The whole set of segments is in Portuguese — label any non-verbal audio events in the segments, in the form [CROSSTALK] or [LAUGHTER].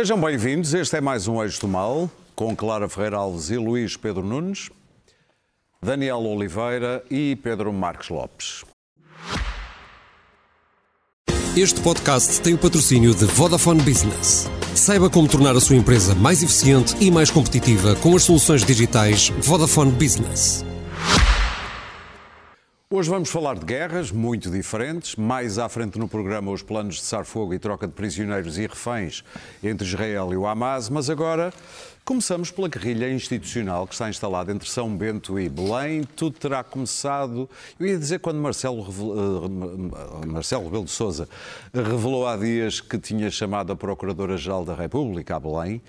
Sejam bem-vindos. Este é mais um Eixo do Mal, com Clara Ferreira Alves e Luís Pedro Nunes, Daniel Oliveira e Pedro Marques Lopes. Este podcast tem o patrocínio de Vodafone Business. Saiba como tornar a sua empresa mais eficiente e mais competitiva com as soluções digitais Vodafone Business. Hoje vamos falar de guerras muito diferentes. Mais à frente no programa, os planos de cessar-fogo e troca de prisioneiros e reféns entre Israel e o Hamas. Mas agora começamos pela guerrilha institucional que está instalada entre São Bento e Belém. Tudo terá começado, eu ia dizer, quando Marcelo, uh, Marcelo Rebelo de Souza revelou há dias que tinha chamado a Procuradora-Geral da República a Belém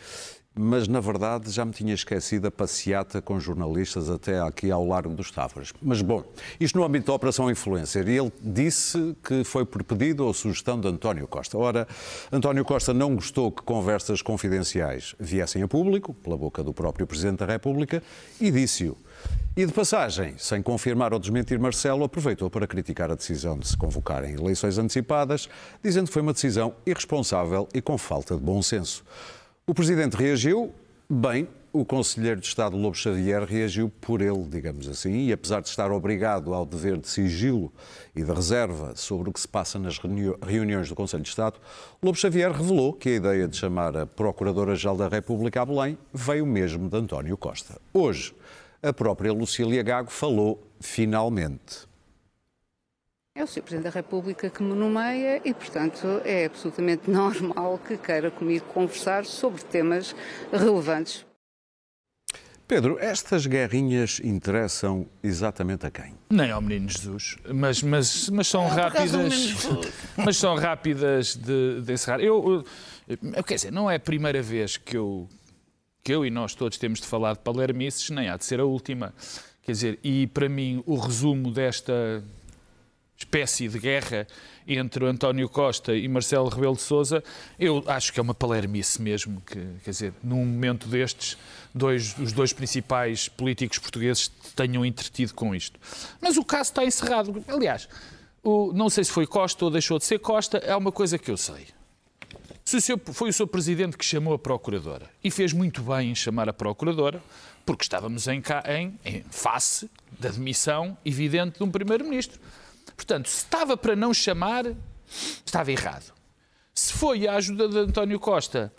mas na verdade já me tinha esquecido a passeata com jornalistas até aqui ao Largo dos Tavras. Mas bom, isto no âmbito da Operação Influencer, e ele disse que foi por pedido ou sugestão de António Costa. Ora, António Costa não gostou que conversas confidenciais viessem a público, pela boca do próprio Presidente da República, e disse-o. E de passagem, sem confirmar ou desmentir Marcelo, aproveitou para criticar a decisão de se convocarem eleições antecipadas, dizendo que foi uma decisão irresponsável e com falta de bom senso. O Presidente reagiu bem, o Conselheiro de Estado Lobo Xavier reagiu por ele, digamos assim, e apesar de estar obrigado ao dever de sigilo e de reserva sobre o que se passa nas reuniões do Conselho de Estado, Lobo Xavier revelou que a ideia de chamar a Procuradora-Geral da República a Belém veio mesmo de António Costa. Hoje, a própria Lucília Gago falou finalmente. É o Sr. Presidente da República que me nomeia e, portanto, é absolutamente [LAUGHS] normal que queira comigo conversar sobre temas relevantes. Pedro, estas guerrinhas interessam exatamente a quem? Nem ao Menino Jesus, mas, mas, mas são é, rápidas. [LAUGHS] Mas são rápidas de, de encerrar. Eu, eu, quer dizer, não é a primeira vez que eu, que eu e nós todos temos de falar de palermices, nem há de ser a última. Quer dizer, e para mim o resumo desta espécie de guerra entre António Costa e Marcelo Rebelo de Sousa, eu acho que é uma palermice mesmo, que, quer dizer, num momento destes, dois, os dois principais políticos portugueses tenham entretido com isto. Mas o caso está encerrado. Aliás, o, não sei se foi Costa ou deixou de ser Costa, é uma coisa que eu sei. Se o seu, foi o seu presidente que chamou a procuradora e fez muito bem em chamar a procuradora, porque estávamos em, em, em face da demissão evidente de um primeiro-ministro. Portanto, se estava para não chamar, estava errado. Se foi a ajuda de António Costa,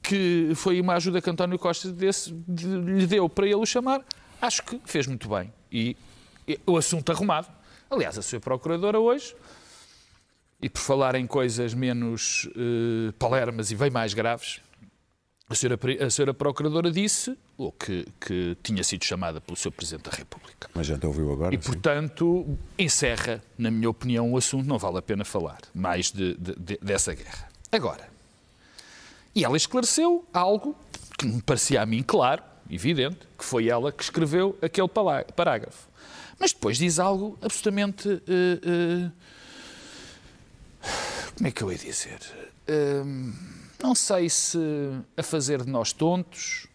que foi uma ajuda que António Costa desse, de, lhe deu para ele o chamar, acho que fez muito bem. E, e o assunto arrumado. Aliás, a sua procuradora hoje, e por falar em coisas menos uh, palermas e bem mais graves, a senhora, a senhora Procuradora disse o que, que tinha sido chamada pelo Sr. Presidente da República. Mas já te ouviu agora? E, sim. portanto, encerra, na minha opinião, o assunto. Não vale a pena falar mais de, de, de, dessa guerra. Agora, e ela esclareceu algo que me parecia a mim claro, evidente, que foi ela que escreveu aquele parágrafo. Mas depois diz algo absolutamente. Uh, uh, como é que eu ia dizer? Uh, não sei se a fazer de nós tontos,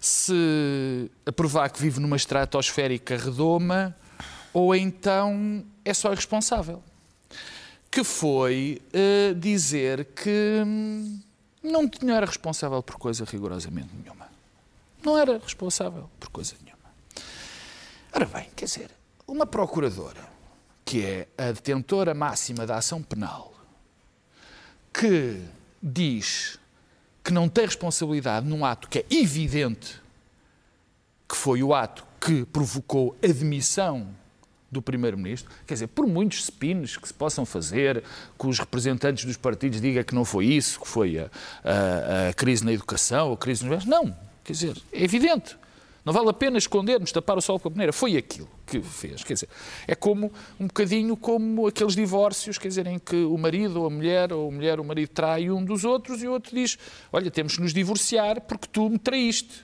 se a provar que vive numa estratosférica redoma, ou então é só irresponsável. Que foi uh, dizer que hum, não, não era responsável por coisa rigorosamente nenhuma. Não era responsável por coisa nenhuma. Ora bem, quer dizer, uma procuradora, que é a detentora máxima da ação penal, que diz que não tem responsabilidade num ato que é evidente que foi o ato que provocou a demissão do Primeiro-Ministro, quer dizer, por muitos spins que se possam fazer, que os representantes dos partidos digam que não foi isso, que foi a, a, a crise na educação, a crise nos Não, quer dizer, é evidente. Não vale a pena escondermos, tapar o sol com a peneira. Foi aquilo que fez. Quer dizer, é como um bocadinho como aqueles divórcios, quer dizer, em que o marido ou a mulher, ou a mulher ou o marido trai um dos outros e o outro diz: Olha, temos que nos divorciar porque tu me traíste.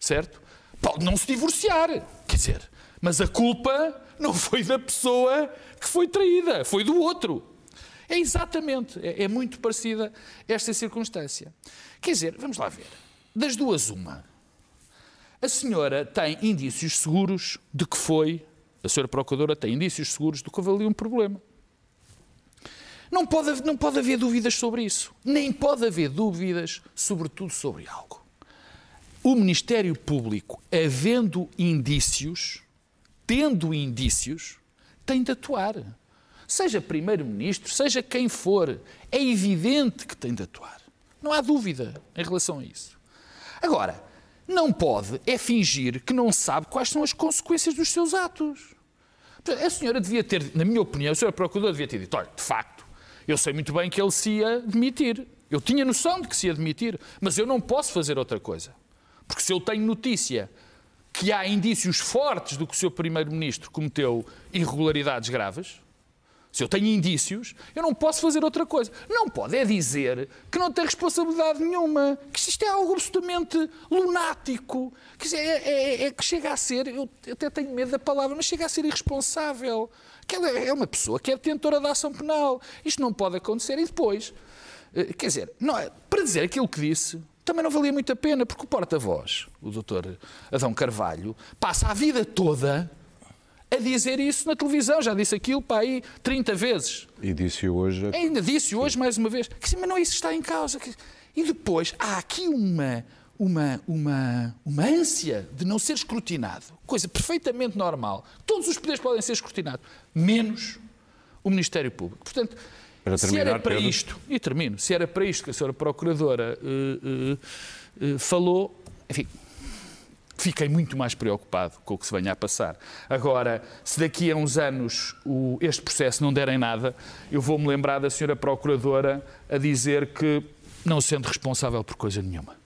Certo? Pode não se divorciar. Quer dizer, mas a culpa não foi da pessoa que foi traída, foi do outro. É exatamente, é, é muito parecida esta circunstância. Quer dizer, vamos lá ver. Das duas, uma a senhora tem indícios seguros de que foi, a senhora procuradora tem indícios seguros de que houve ali um problema. Não pode, não pode haver dúvidas sobre isso. Nem pode haver dúvidas, sobretudo, sobre algo. O Ministério Público, havendo indícios, tendo indícios, tem de atuar. Seja Primeiro-Ministro, seja quem for, é evidente que tem de atuar. Não há dúvida em relação a isso. Agora, não pode é fingir que não sabe quais são as consequências dos seus atos. A senhora devia ter, na minha opinião, a senhora Procuradora devia ter dito: olha, de facto, eu sei muito bem que ele se ia demitir. Eu tinha noção de que se ia demitir, mas eu não posso fazer outra coisa. Porque se eu tenho notícia que há indícios fortes do que o seu Primeiro-Ministro cometeu irregularidades graves, se eu tenho indícios, eu não posso fazer outra coisa. Não pode é dizer que não tem responsabilidade nenhuma, que isto é algo absolutamente lunático, que, é, é, é, que chega a ser, eu até tenho medo da palavra, mas chega a ser irresponsável. Que ela é uma pessoa que é detentora da ação penal. Isto não pode acontecer. E depois, eh, quer dizer, não, é, para dizer aquilo que disse, também não valia muito a pena, porque o porta-voz, o doutor Adão Carvalho, passa a vida toda a dizer isso na televisão. Já disse aquilo para aí 30 vezes. E disse hoje. Ainda disse hoje mais uma vez. Mas não é isso que está em causa. E depois há aqui uma, uma, uma, uma ânsia de não ser escrutinado. Coisa perfeitamente normal. Todos os poderes podem ser escrutinados, menos o Ministério Público. Portanto, para terminar, se era para Pedro... isto, e termino, se era para isto que a senhora Procuradora uh, uh, uh, falou, enfim, fiquei muito mais preocupado com o que se venha a passar. Agora, se daqui a uns anos o, este processo não der em nada, eu vou-me lembrar da senhora Procuradora a dizer que não sendo responsável por coisa nenhuma.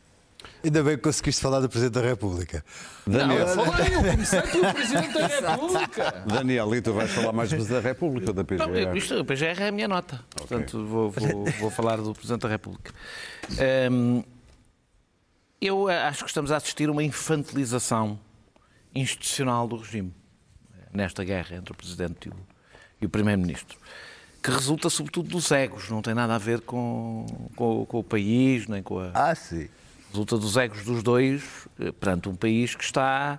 Ainda bem que conseguiste falar do Presidente da República. Daniel. Não, eu falei, eu comecei pelo Presidente da República. Daniel, e tu vais falar mais do Presidente da República ou da PGR? Não, isto, a PGR é a minha nota. Okay. Portanto, vou, vou, vou, falar do Presidente da República. Um, eu eh, acho que estamos a assistir a uma infantilização institucional do regime nesta guerra entre o Presidente e o, o Primeiro-Ministro, que resulta sobretudo dos egos, não tem nada a ver com, com, com, o país, nem com a. Ah, sim. Resulta dos egos dos dois eh, perante um país que está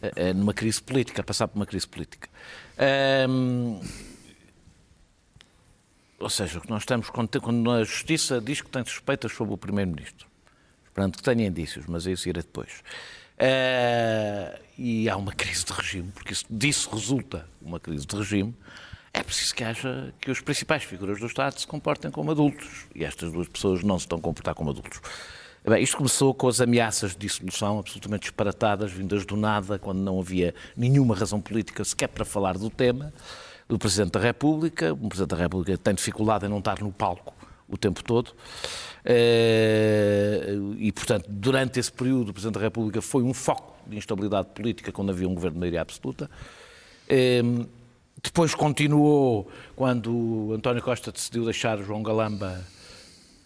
eh, numa crise política, a passar por uma crise política. Um, ou seja, nós estamos quando a Justiça diz que tem suspeitas sobre o Primeiro-Ministro Pronto, que tenha indícios, mas isso irá depois. Uh, e há uma crise de regime, porque isso, disso resulta uma crise de regime. É preciso que haja que os principais figuras do Estado se comportem como adultos. E estas duas pessoas não se estão a comportar como adultos. Bem, isto começou com as ameaças de dissolução absolutamente disparatadas, vindas do nada, quando não havia nenhuma razão política sequer para falar do tema, do Presidente da República. O Presidente da República tem dificuldade em não estar no palco o tempo todo. Eh, e, portanto, durante esse período, o Presidente da República foi um foco de instabilidade política quando havia um governo de maioria absoluta. Eh, depois continuou quando António Costa decidiu deixar João Galamba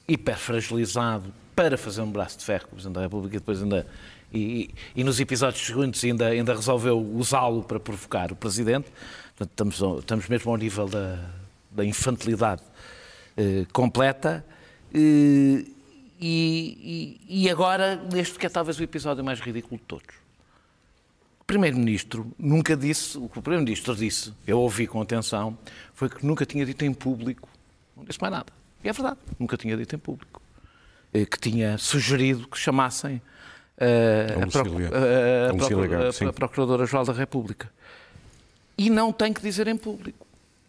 hiperfragilizado para fazer um braço de ferro com o Presidente da República e depois ainda e, e, nos episódios seguintes ainda, ainda resolveu usá-lo para provocar o Presidente. Portanto, estamos, estamos mesmo ao nível da, da infantilidade eh, completa. Eh, e, e, agora, neste que é talvez o episódio mais ridículo de todos. O Primeiro-Ministro nunca disse, o que o Primeiro-Ministro disse, eu ouvi com atenção, foi que nunca tinha dito em público, não disse mais nada. E é verdade, nunca tinha dito em público. Eh, que tinha sugerido que chamassem uh, a, Proc a, a, a Procuradora-Geral da República. E não tem que dizer em público.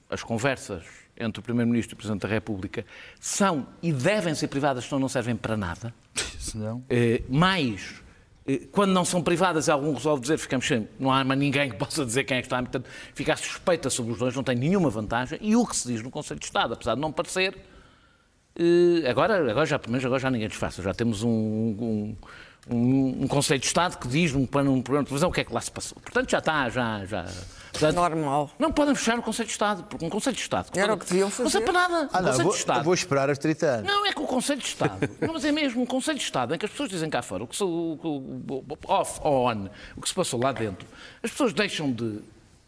As conversas entre o Primeiro-Ministro e o Presidente da República são e devem ser privadas, senão não servem para nada. [LAUGHS] Senão... Eh, mais, eh, quando não são privadas, algum resolve dizer, ficamos sem, não há mais ninguém que possa dizer quem é que está. Portanto, ficar suspeita sobre os dois não tem nenhuma vantagem. E o que se diz no Conselho de Estado, apesar de não parecer, eh, agora, agora já, pelo menos agora já ninguém disfarça. Já temos um, um um, um Conselho de Estado que diz num, num programa de televisão o que é que lá se passou. Portanto, já está, já. já portanto, Normal. Não podem fechar o Conselho de Estado, porque um Conselho de Estado. Era o que deviam fazer. Não serve para nada. Ah, não, Conselho vou, de Estado. vou esperar os 30 anos. Não, é que o Conselho de Estado. [LAUGHS] não, mas é mesmo um Conselho de Estado em que as pessoas dizem cá fora o que se, o, o, off ou on, o que se passou lá dentro. As pessoas deixam de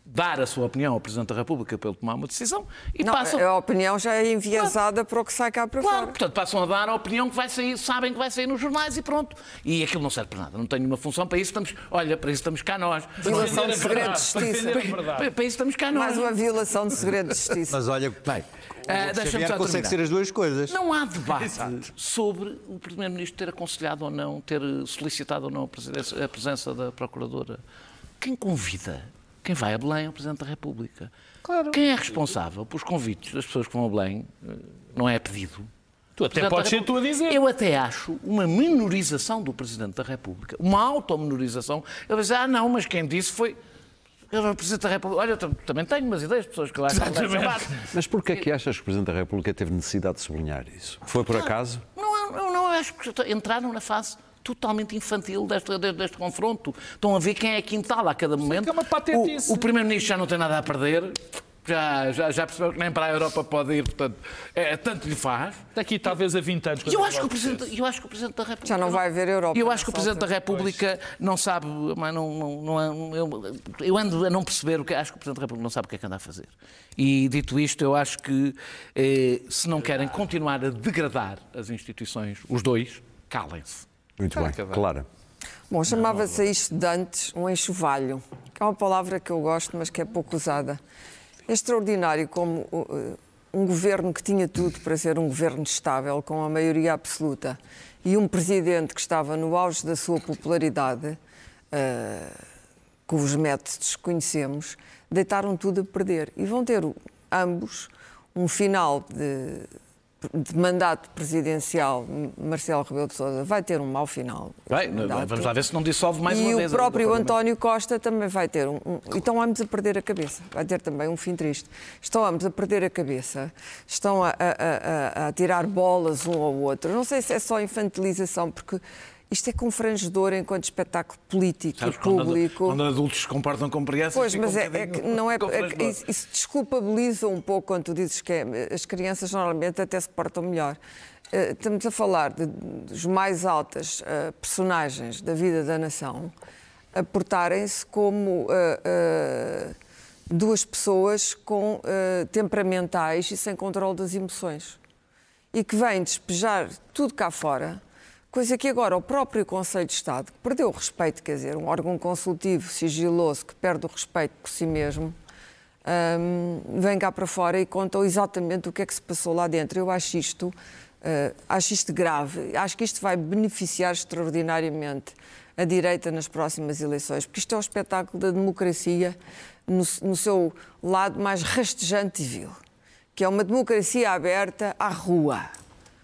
dar a sua opinião ao Presidente da República para ele tomar uma decisão e Não, passam. a opinião já é enviesada para o que sai cá para Claro, fora. portanto, passam a dar a opinião que vai sair, sabem que vai sair nos jornais e pronto. E aquilo não serve para nada, não tem nenhuma função. Para isso estamos, olha, para isso estamos cá nós. Violação de segredo de justiça. Para, para isso estamos cá nós. Mais uma violação de segredo de justiça. Mas olha, Bem, ah, deixa-me só consegue ser as duas coisas. Não há debate sobre o Primeiro-Ministro ter aconselhado ou não, ter solicitado ou não a presença da Procuradora. Quem convida, quem vai a Belém é o Presidente da República. Claro. Quem é responsável pelos convites das pessoas que vão a Belém eh, não é pedido. Tu até Presidente podes ser tu a dizer. Eu até acho uma minorização do Presidente da República, uma autominorização. Ele vai dizer, ah não, mas quem disse foi... Eu era o Presidente da República. Olha, eu tam- também tenho umas ideias, pessoas que lá estão. Mas porquê é que achas que o Presidente da República teve necessidade de sublinhar isso? Foi por acaso? Não, não, não, eu acho que entraram na fase totalmente infantil deste, deste, deste confronto. Estão a ver quem é quintal a cada momento. é uma patetice. O, o Primeiro-Ministro já não tem nada a perder. Já, já, já percebeu que nem para a Europa pode ir, portanto, é, tanto lhe faz. Daqui talvez a 20 anos. E eu acho que o Presidente, eu acho que o Presidente da República. Já não vai haver Europa Eu acho que o Presidente da. República não sabe. Mas não, não, não- eu, eu ando a não perceber o que. Acho que o Presidente da República não sabe o que é que anda a fazer. E dito isto, eu acho que eh, se não querem continuar a degradar as instituições, os dois, calem-se. Muito bem, Clara. Bom, chamava-se isto de antes um enxovalho, que é uma palavra que eu gosto, mas que é pouco usada. É extraordinário como uh, um governo que tinha tudo para ser um governo estável, com a maioria absoluta, e um presidente que estava no auge da sua popularidade, uh, cujos métodos conhecemos, deitaram tudo a perder. E vão ter ambos um final de, de mandato presidencial. Marcelo Rebelo de Sousa vai ter um mau final. Bem, vamos lá ver se não dissolve mais e uma vez. próprio o Parlamento. António Costa também vai ter um, um- e estão ambos a perder a cabeça. Vai ter também um fim triste. Estão ambos a perder a cabeça, estão a, a- a- a- a tirar bolas um ao outro. Não sei se é só infantilização, porque isto é confrangedor enquanto espetáculo político Sabes, e quando, público. quando adultos se comportam como crianças. Pois, mas um é, é que não é, é isso, isso desculpabiliza um pouco quando tu dizes que é- as crianças normalmente até se portam melhor. Eh, Estamos a falar de, dos mais altas eh, personagens da vida da nação a portarem-se como eh, duas pessoas com temperamentais e sem controle das emoções e que vêm despejar tudo cá fora, coisa que agora o próprio Conselho de Estado, que perdeu o respeito, quer dizer, um órgão consultivo sigiloso que perde o respeito por si mesmo, hum, vem cá para fora e contam exatamente o que é que se passou lá dentro. Eu acho isto, eh, acho isto grave, acho que isto vai beneficiar extraordinariamente a direita nas próximas eleições, porque isto é o espetáculo da democracia no, no seu lado mais rastejante e vil, que é uma democracia aberta à rua.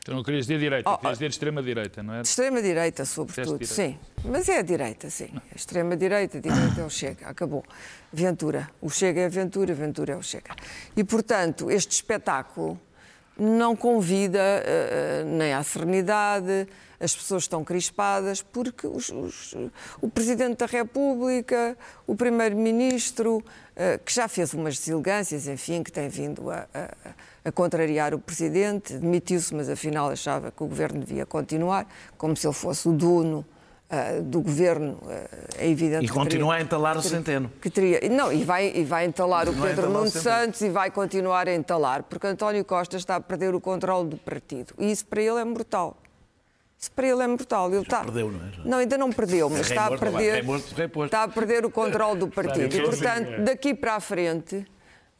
Tu não querias dizer direita, Oh, querias dizer extrema-direita, não é? Extrema-direita, sobretudo, Disseste sim. Mas é a direita, sim. A extrema-direita, direita é o Chega, acabou. Ventura. O Chega é a Ventura, Ventura é o Chega. E, portanto, este espetáculo não convida eh, nem à serenidade, as pessoas estão crispadas, porque os- os- o Presidente da República, o Primeiro-Ministro, eh, que já fez umas deselegâncias, enfim, que tem vindo a, a- a contrariar o Presidente, demitiu-se, mas afinal achava que o Governo devia continuar, como se ele fosse o dono ah, do Governo, ah, é evidente E continua teria- a entalar o centeno. que teria. Não, e vai, e vai entalar o Continua a Pedro Nuno. Santos e vai continuar a entalar, porque António Costa está a perder o controle do partido. E isso para ele é mortal. Isso para ele é mortal. Ele está... perdeu, não é? Já. Não, ainda não perdeu, mas está a perder. Está a perder o controle do partido. E, portanto, daqui para a frente.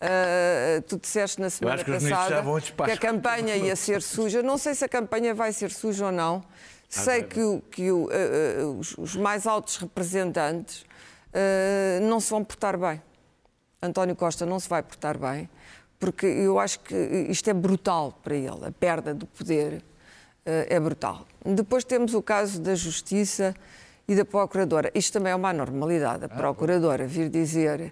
Ah, tu disseste na semana que passada que a campanha ia ser suja. Não sei se a campanha vai ser suja ou não. Sei que, o- que o, ah, ah, os, os mais altos representantes ah, não se vão portar bem. António Costa não se vai portar bem, porque eu acho que isto é brutal para ele, a perda do poder é brutal. Depois temos o caso da Justiça e da Procuradora. Isto também é uma anormalidade. A Procuradora vir dizer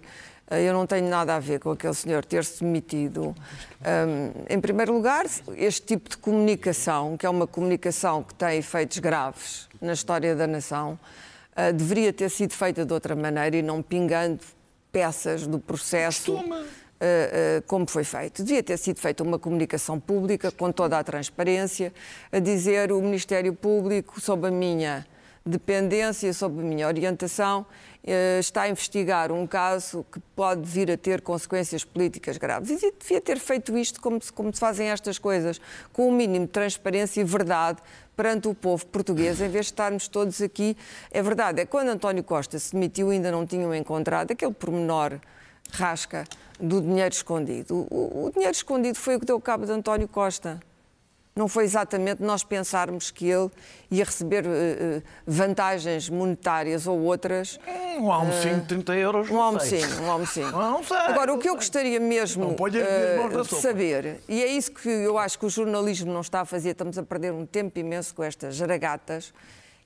eu não tenho nada a ver com aquele senhor ter-se demitido. Hum, em primeiro lugar, este tipo de comunicação, que é uma comunicação que tem efeitos graves na história da nação, eh, deveria ter sido feita de outra maneira e não pingando peças do processo. uh, uh, como foi feito. Devia ter sido feita uma comunicação pública com toda a transparência, a dizer o Ministério Público, sob a minha dependência, sob a minha orientação, eh, está a investigar um caso que pode vir a ter consequências políticas graves. E devia ter feito isto como se, como se fazem estas coisas, com o um mínimo de transparência e verdade perante o povo português, em vez de estarmos todos aqui. É verdade, é quando António Costa se demitiu ainda não tinham encontrado aquele pormenor rasca do dinheiro escondido. O, o dinheiro escondido foi o que deu cabo de António Costa. Não foi exatamente nós pensarmos que ele ia receber uh, vantagens monetárias ou outras. Um almocinho de 30 euros. Um almocinho, um almocinho. [LAUGHS] Não sei. Agora, o que eu gostaria mesmo uh, de saber, e é isso que eu acho que o jornalismo não está a fazer, estamos a perder um tempo imenso com estas jaragatas,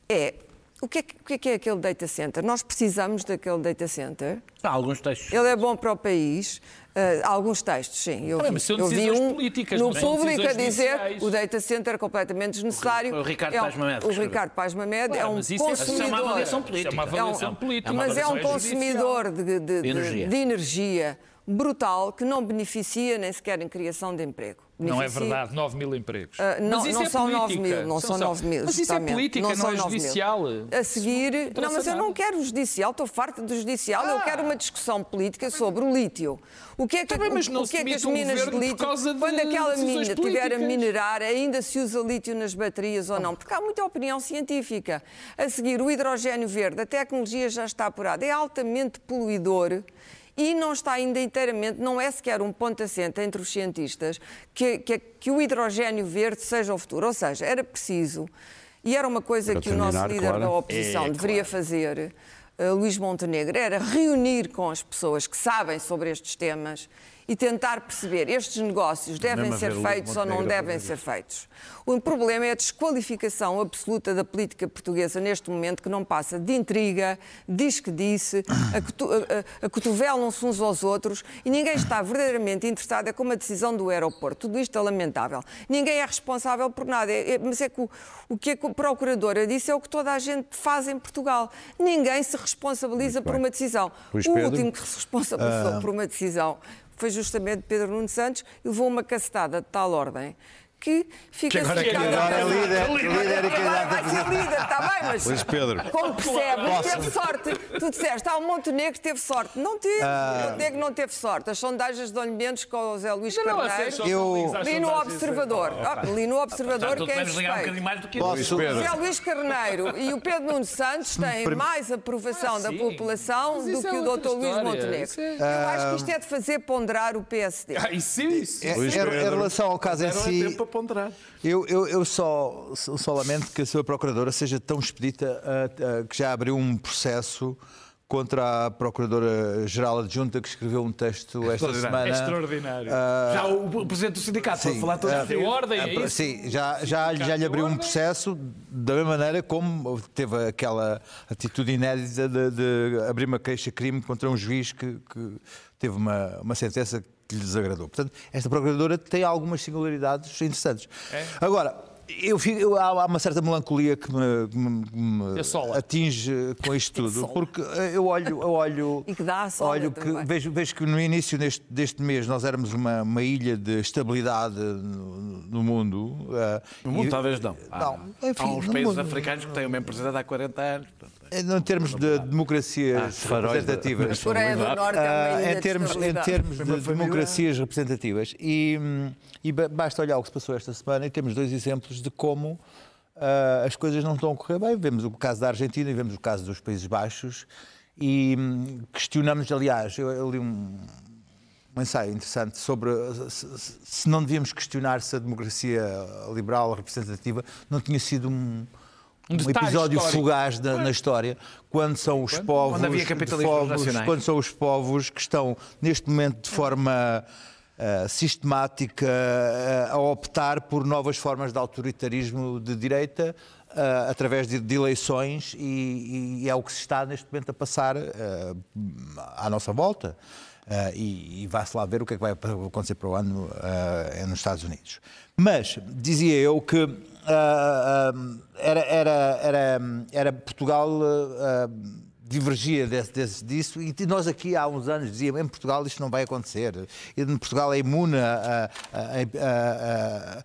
é o que, é, o que é, que é aquele data center? Nós precisamos daquele data center. Há alguns textos. Ele é bom para o país. Uh, alguns textos, sim. Eu, ah, vi, eu vi um políticas, no público a dizer o data center é completamente desnecessário. O, Ricardo é um, Paz Mamed. O Ricardo Paz Mamed é um consumidor. É uma avaliação política. É uma avaliação política. Mas é um consumidor de, de, de, de energia. Brutal que não beneficia nem sequer em criação de emprego. Beneficia... Não é verdade, 9 mil empregos. Uh, não, mas isso não é são política. 9 mil, não são, são 9 mil. Mas isso é política, não, não é judicial. A seguir, não, mas eu não quero judicial, estou farta do judicial, ah. eu quero uma discussão política sobre o lítio. O que é que, Também, mas o, o que, é que as minas de lítio, de quando aquela mina estiver a minerar, ainda se usa lítio nas baterias ou não? Porque há muita opinião científica. A seguir, o hidrogênio verde, a tecnologia já está apurada, é altamente poluidor e não está ainda inteiramente, não é sequer um ponto assente entre os cientistas que, que, que o hidrogênio verde seja o futuro. Ou seja, era preciso, e era uma coisa Para que terminar, o nosso líder claro. da oposição é, deveria claro. fazer, uh, Luís Montenegro, era reunir com as pessoas que sabem sobre estes temas e tentar perceber estes negócios devem ser feitos ou não devem ser feitos. O problema é a desqualificação absoluta da política portuguesa neste momento, que não passa de intriga, diz que disse, a, cotu a, a cotovelam-se uns aos outros e ninguém está verdadeiramente interessado é com a decisão do aeroporto. Tudo isto é lamentável. Ninguém é responsável por nada. É, é, mas é que o, o, que a Procuradora disse é o que toda a gente faz em Portugal. Ninguém se responsabiliza por uma decisão. o último que se responsabilizou uh... por uma decisão foi justamente Pedro Nuno Santos e levou uma castada de tal ordem que fica que agora, que agora é líder, líder e candidato vai ser líder, está bem, mas Luís Pedro. como percebe, teve sorte. Tu disseste, ah, o Montenegro teve sorte. Não teve, ah. o Montenegro não teve sorte. As sondagens dão-lhe menos com o José Luís Carneiro. Eu li no Observador, ah, li no Observador que é suspeito. O José Luís Carneiro e o Pedro Nuno Santos têm mais aprovação da população do que o Dr. Luís Montenegro. Eu acho que isto é de fazer ponderar o PSD. Ah, isso, isso. Em relação ao caso em si ponderar. Eu, eu, eu só, só lamento que a sua procuradora seja tão expedita uh, uh, que já abriu um processo contra a Procuradora-Geral Adjunta que escreveu um texto esta semana. Extraordinário. Uh, já o, o Presidente do Sindicato sim, pode falar toda uh, a ordem, é isso? Sim, já, já, já lhe abriu um processo da mesma maneira como teve aquela atitude inédita de, de abrir uma queixa-crime contra um juiz que, que teve uma, uma sentença que lhe desagradou. Portanto, esta Procuradora tem algumas singularidades interessantes. É? Agora, eu, eu, há uma certa melancolia que me, que me, que me atinge com isto tudo, porque eu olho, eu olho, [LAUGHS] e que dá olho que vejo, vejo, que no início deste, deste mês nós éramos uma, uma ilha de estabilidade no, no mundo. Uh, no mundo, e, talvez não. Há, não enfim, há uns países mundo. africanos que têm o mesmo presidente há 40 anos. Em termos de democracias ah, representativas. Coreia do Norte é uma ilha em termos, de em termos de democracias representativas. E, e basta olhar o que se passou esta semana e temos dois exemplos de como uh, as coisas não estão a correr bem. Vemos o caso da Argentina e vemos o caso dos Países Baixos. E hum, questionamos, aliás, eu, eu li um, um ensaio interessante sobre se, se, não devíamos questionar se a democracia liberal representativa não tinha sido um, um, um episódio histórico. fugaz da, na história, quando são os quando? povos, quando, povos quando são os povos que estão neste momento de forma uh, sistemática uh, a optar por novas formas de autoritarismo de direita. Uh, através de, de eleições e, e, é o que se está neste momento a passar à nossa volta. Uh, e, e vá-se lá ver o que é que vai acontecer para o ano uh, nos Estados Unidos. Mas dizia eu que uh, era, era, era, era, Portugal divergia desse, desse, disso e nós aqui há uns anos dizíamos em Portugal isto não vai acontecer. E Portugal é imune a, a, a, a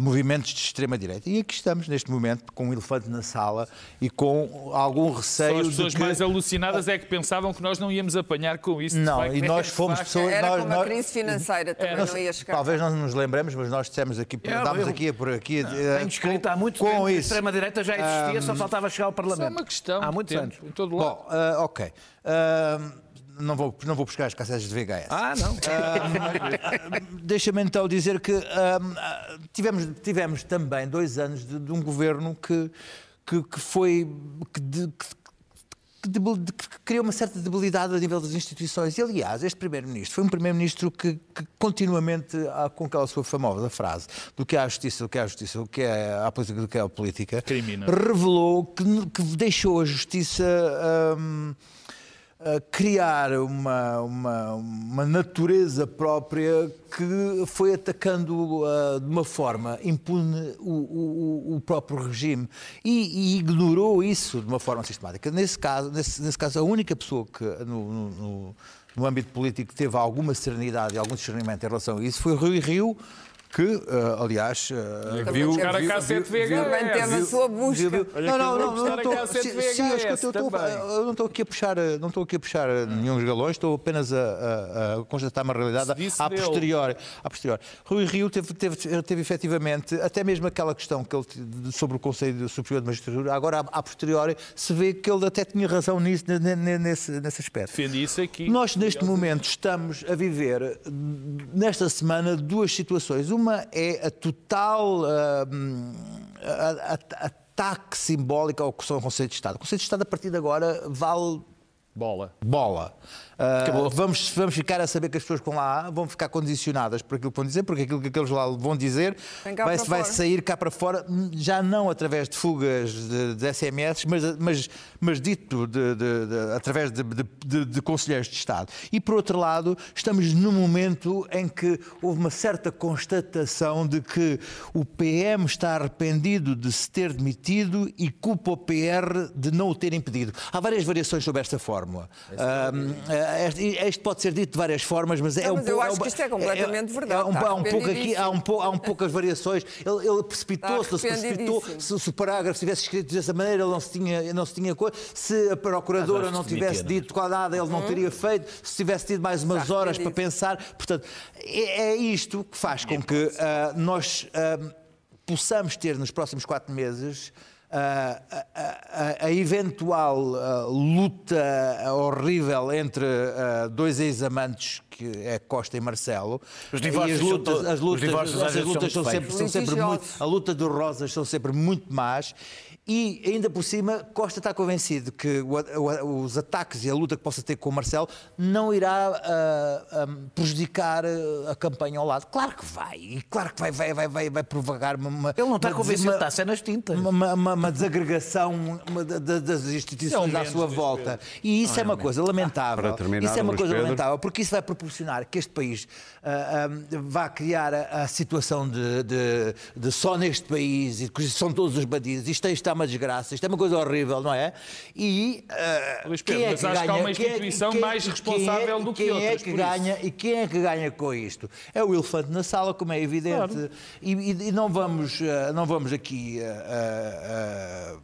movimentos de extrema-direita. E aqui estamos, neste momento, com um elefante na sala e com algum receio Só as de pessoas que... mais alucinadas é que pensavam que nós não íamos apanhar com isso. Não, facto, e é nós fomos pessoas... Era nós- como a nós- crise financeira, também não ia chegar. Talvez não nos lembremos, mas nós dissemos aqui, Eu- andámos eu- aqui por aqui. eh, Tenho escrito há muito com tempo que a isso. extrema-direita já existia, só faltava chegar ao Só é Parlamento. uma questão Há muitos tempo, anos. em todo lado. Bom, ah, ok. Ah, não, vou, não vou buscar as cassetes de VHS. Ah, não. [LAUGHS] Deixa-me então dizer que ahm, ah, tivemos, tivemos também dois anos de, de um governo que, que, que foi. Que, de- que- criou uma certa debilidade a nível das instituições. E, aliás, este Primeiro-Ministro foi um Primeiro-Ministro que, que continuamente, ah, com aquela sua famosa frase do que é a justiça, do que é a justiça, do que é a política, do que é a política, Crimina. revelou que, que deixou a justiça. a criar uma, uma, uma natureza própria que foi atacando ah, de uma forma impune o, o, o- próprio regime e, e ignorou isso de uma forma sistemática. Nesse caso, nesse, nesse caso a única pessoa que no- no- no âmbito político teve alguma serenidade e algum discernimento em relação a isso foi Rui Rio, que, ah, aliás, ah, Viu- Buscar a viu- cassete Também teve a sua busca. Viu, viu? Não, não, não, não a estou. Sim, sim, eu estou- também. eu não estou aqui a puxar, não estou aqui a puxar nenhum galões, estou apenas a, a- a constatar uma realidade a posteriori, a posteriori. Rui Rio teve, teve, teve efetivamente, até mesmo aquela questão que ele, sobre o Conselho Superior de Magistratura, agora a, a posteriori se vê que ele até tinha razão nisso, ne- ne- nesse, nesse aspecto. Defendi isso aqui. Nós, neste momento, estamos a viver, nesta semana, duas situações. Uma é a total a- ataque simbólico ao Conselho de Estado. O Conselho de Estado, a partir de agora, vale Bola. bola. Ah, vamos, vamos ficar a saber que as pessoas que vão lá vão ficar condicionadas por aquilo que vão dizer, porque aquilo que aqueles lá vão dizer vai, vai sair cá para fora, já não através de fugas de, de SMS, mas, mas, mas dito de- de- de- através de, de- de- de conselheiros de Estado. E por outro lado, estamos num momento em que houve uma certa constatação de que o PM está arrependido de se ter demitido e culpa o PR de não o ter impedido. Há várias variações sobre esta fórmula. Eh, este- isto pode ser dito de várias formas, mas é Não, um mas eu pouco. acho que isto é completamente verdade, Há um, está há um pouco aqui, há um, arrependidíssimo. pou- há um poucas variações. Ele, ele precipitou-se, se precipitou. Se, se o parágrafo tivesse escrito dessa maneira, ele não se tinha, não se tinha coisa. Se a procuradora não tivesse dito qual nada, ele não teria feito. Se tivesse tido mais umas Está horas para pensar. Portanto, é, é isto que faz com que ah, nós ah, possamos ter nos próximos quatro meses. A, a- a eventual luta horrível entre dois ex-amantes que é Costa e Marcelo. Os E divórcios as são lutas, as são sempre, são sempre muito a luta dos rosas são sempre muito más e ainda por cima Costa está convencido que o- o- os ataques e a luta que possa ter com o Marcelo não irá ah, ah, prejudicar ah, a campanha ao lado. Claro que vai, e claro que vai, vai, vai, vai, vai provocar uma. Ele não está uma- convencido, está a ser nas tintas. uma, uma- uma- uma desagregação uma da- da- das instituições é à o sua volta. E isso é uma coisa lamentável. Para terminar, isso é uma coisa Pedro. lamentável, porque isso vai proporcionar que este país ah, vá criar a, a situação de, de- de só neste país e que são todos os bandidos. Isto, isto é uma desgraça, isto é uma coisa horrível, não é? E ah, Luís Pedro, quem é mas que acho que há ganha- uma é- instituição quem- mais quem é- responsável do que quem é outras, que por isso. ganha e quem é que ganha com isto? É o elefante na sala, como é evidente. E, e- e não vamos, ah, não vamos aqui ah,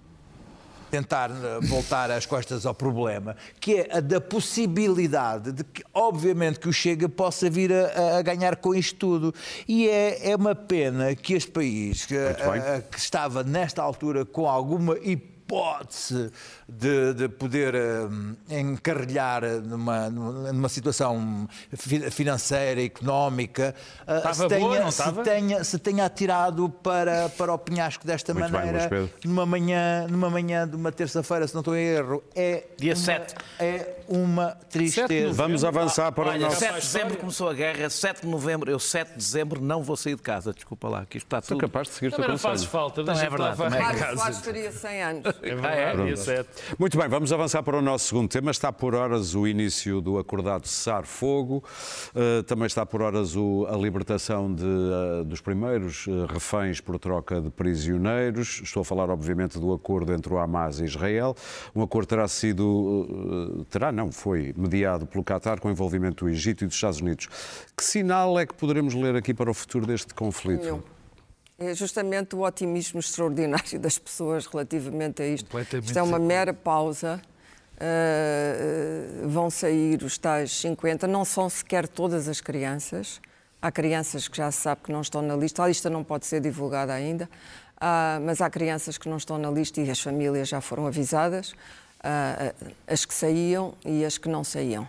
tentar ah, voltar as costas ao problema, que é a da possibilidade de que, obviamente, que o Chega possa vir a, a ganhar com isto tudo. E é, é uma pena que este país, que, Muito bem. ah, que estava nesta altura com alguma hipótese de, de poder hum, encarrilhar numa, numa situação fi- financeira, económica, Estava se, tenha, não se, tenha, se tenha atirado para, para o penhasco desta Muito bem, maneira, Pedro. numa manhã, numa manhã de uma terça-feira, se não estou em erro, é Dia uma, sete. É uma tristeza. Vamos avançar para o nosso. 7 de dezembro começou a guerra, 7 de novembro, eu 7 de dezembro não vou sair de casa, desculpa lá, que isto está Sou tudo. capaz de seguir o teu Também não fazes conselho. falta, Também deixa é verdade, também é. Soares faria 100 anos. É verdade, dia sete. Muito bem, vamos avançar para o nosso segundo tema. Está por horas o início do acordado cessar-fogo, Uh, também está por horas a libertação de, uh, dos primeiros uh, reféns por troca de prisioneiros. Estou a falar, obviamente, do acordo entre o Hamas e Israel. Um acordo terá sido, terá não, foi mediado pelo Qatar com envolvimento do Egito e dos Estados Unidos. Que sinal é que poderemos ler aqui para o futuro deste conflito? Nenhum. É justamente o otimismo extraordinário das pessoas relativamente a isto. Isto é uma mera pausa. Uh, uh, vão sair os tais 50, não são sequer todas as crianças. Há crianças que já se sabe que não estão na lista, a lista não pode ser divulgada ainda, uh, mas há crianças que não estão na lista e as famílias já foram avisadas, ah, as que saíam e as que não saíam.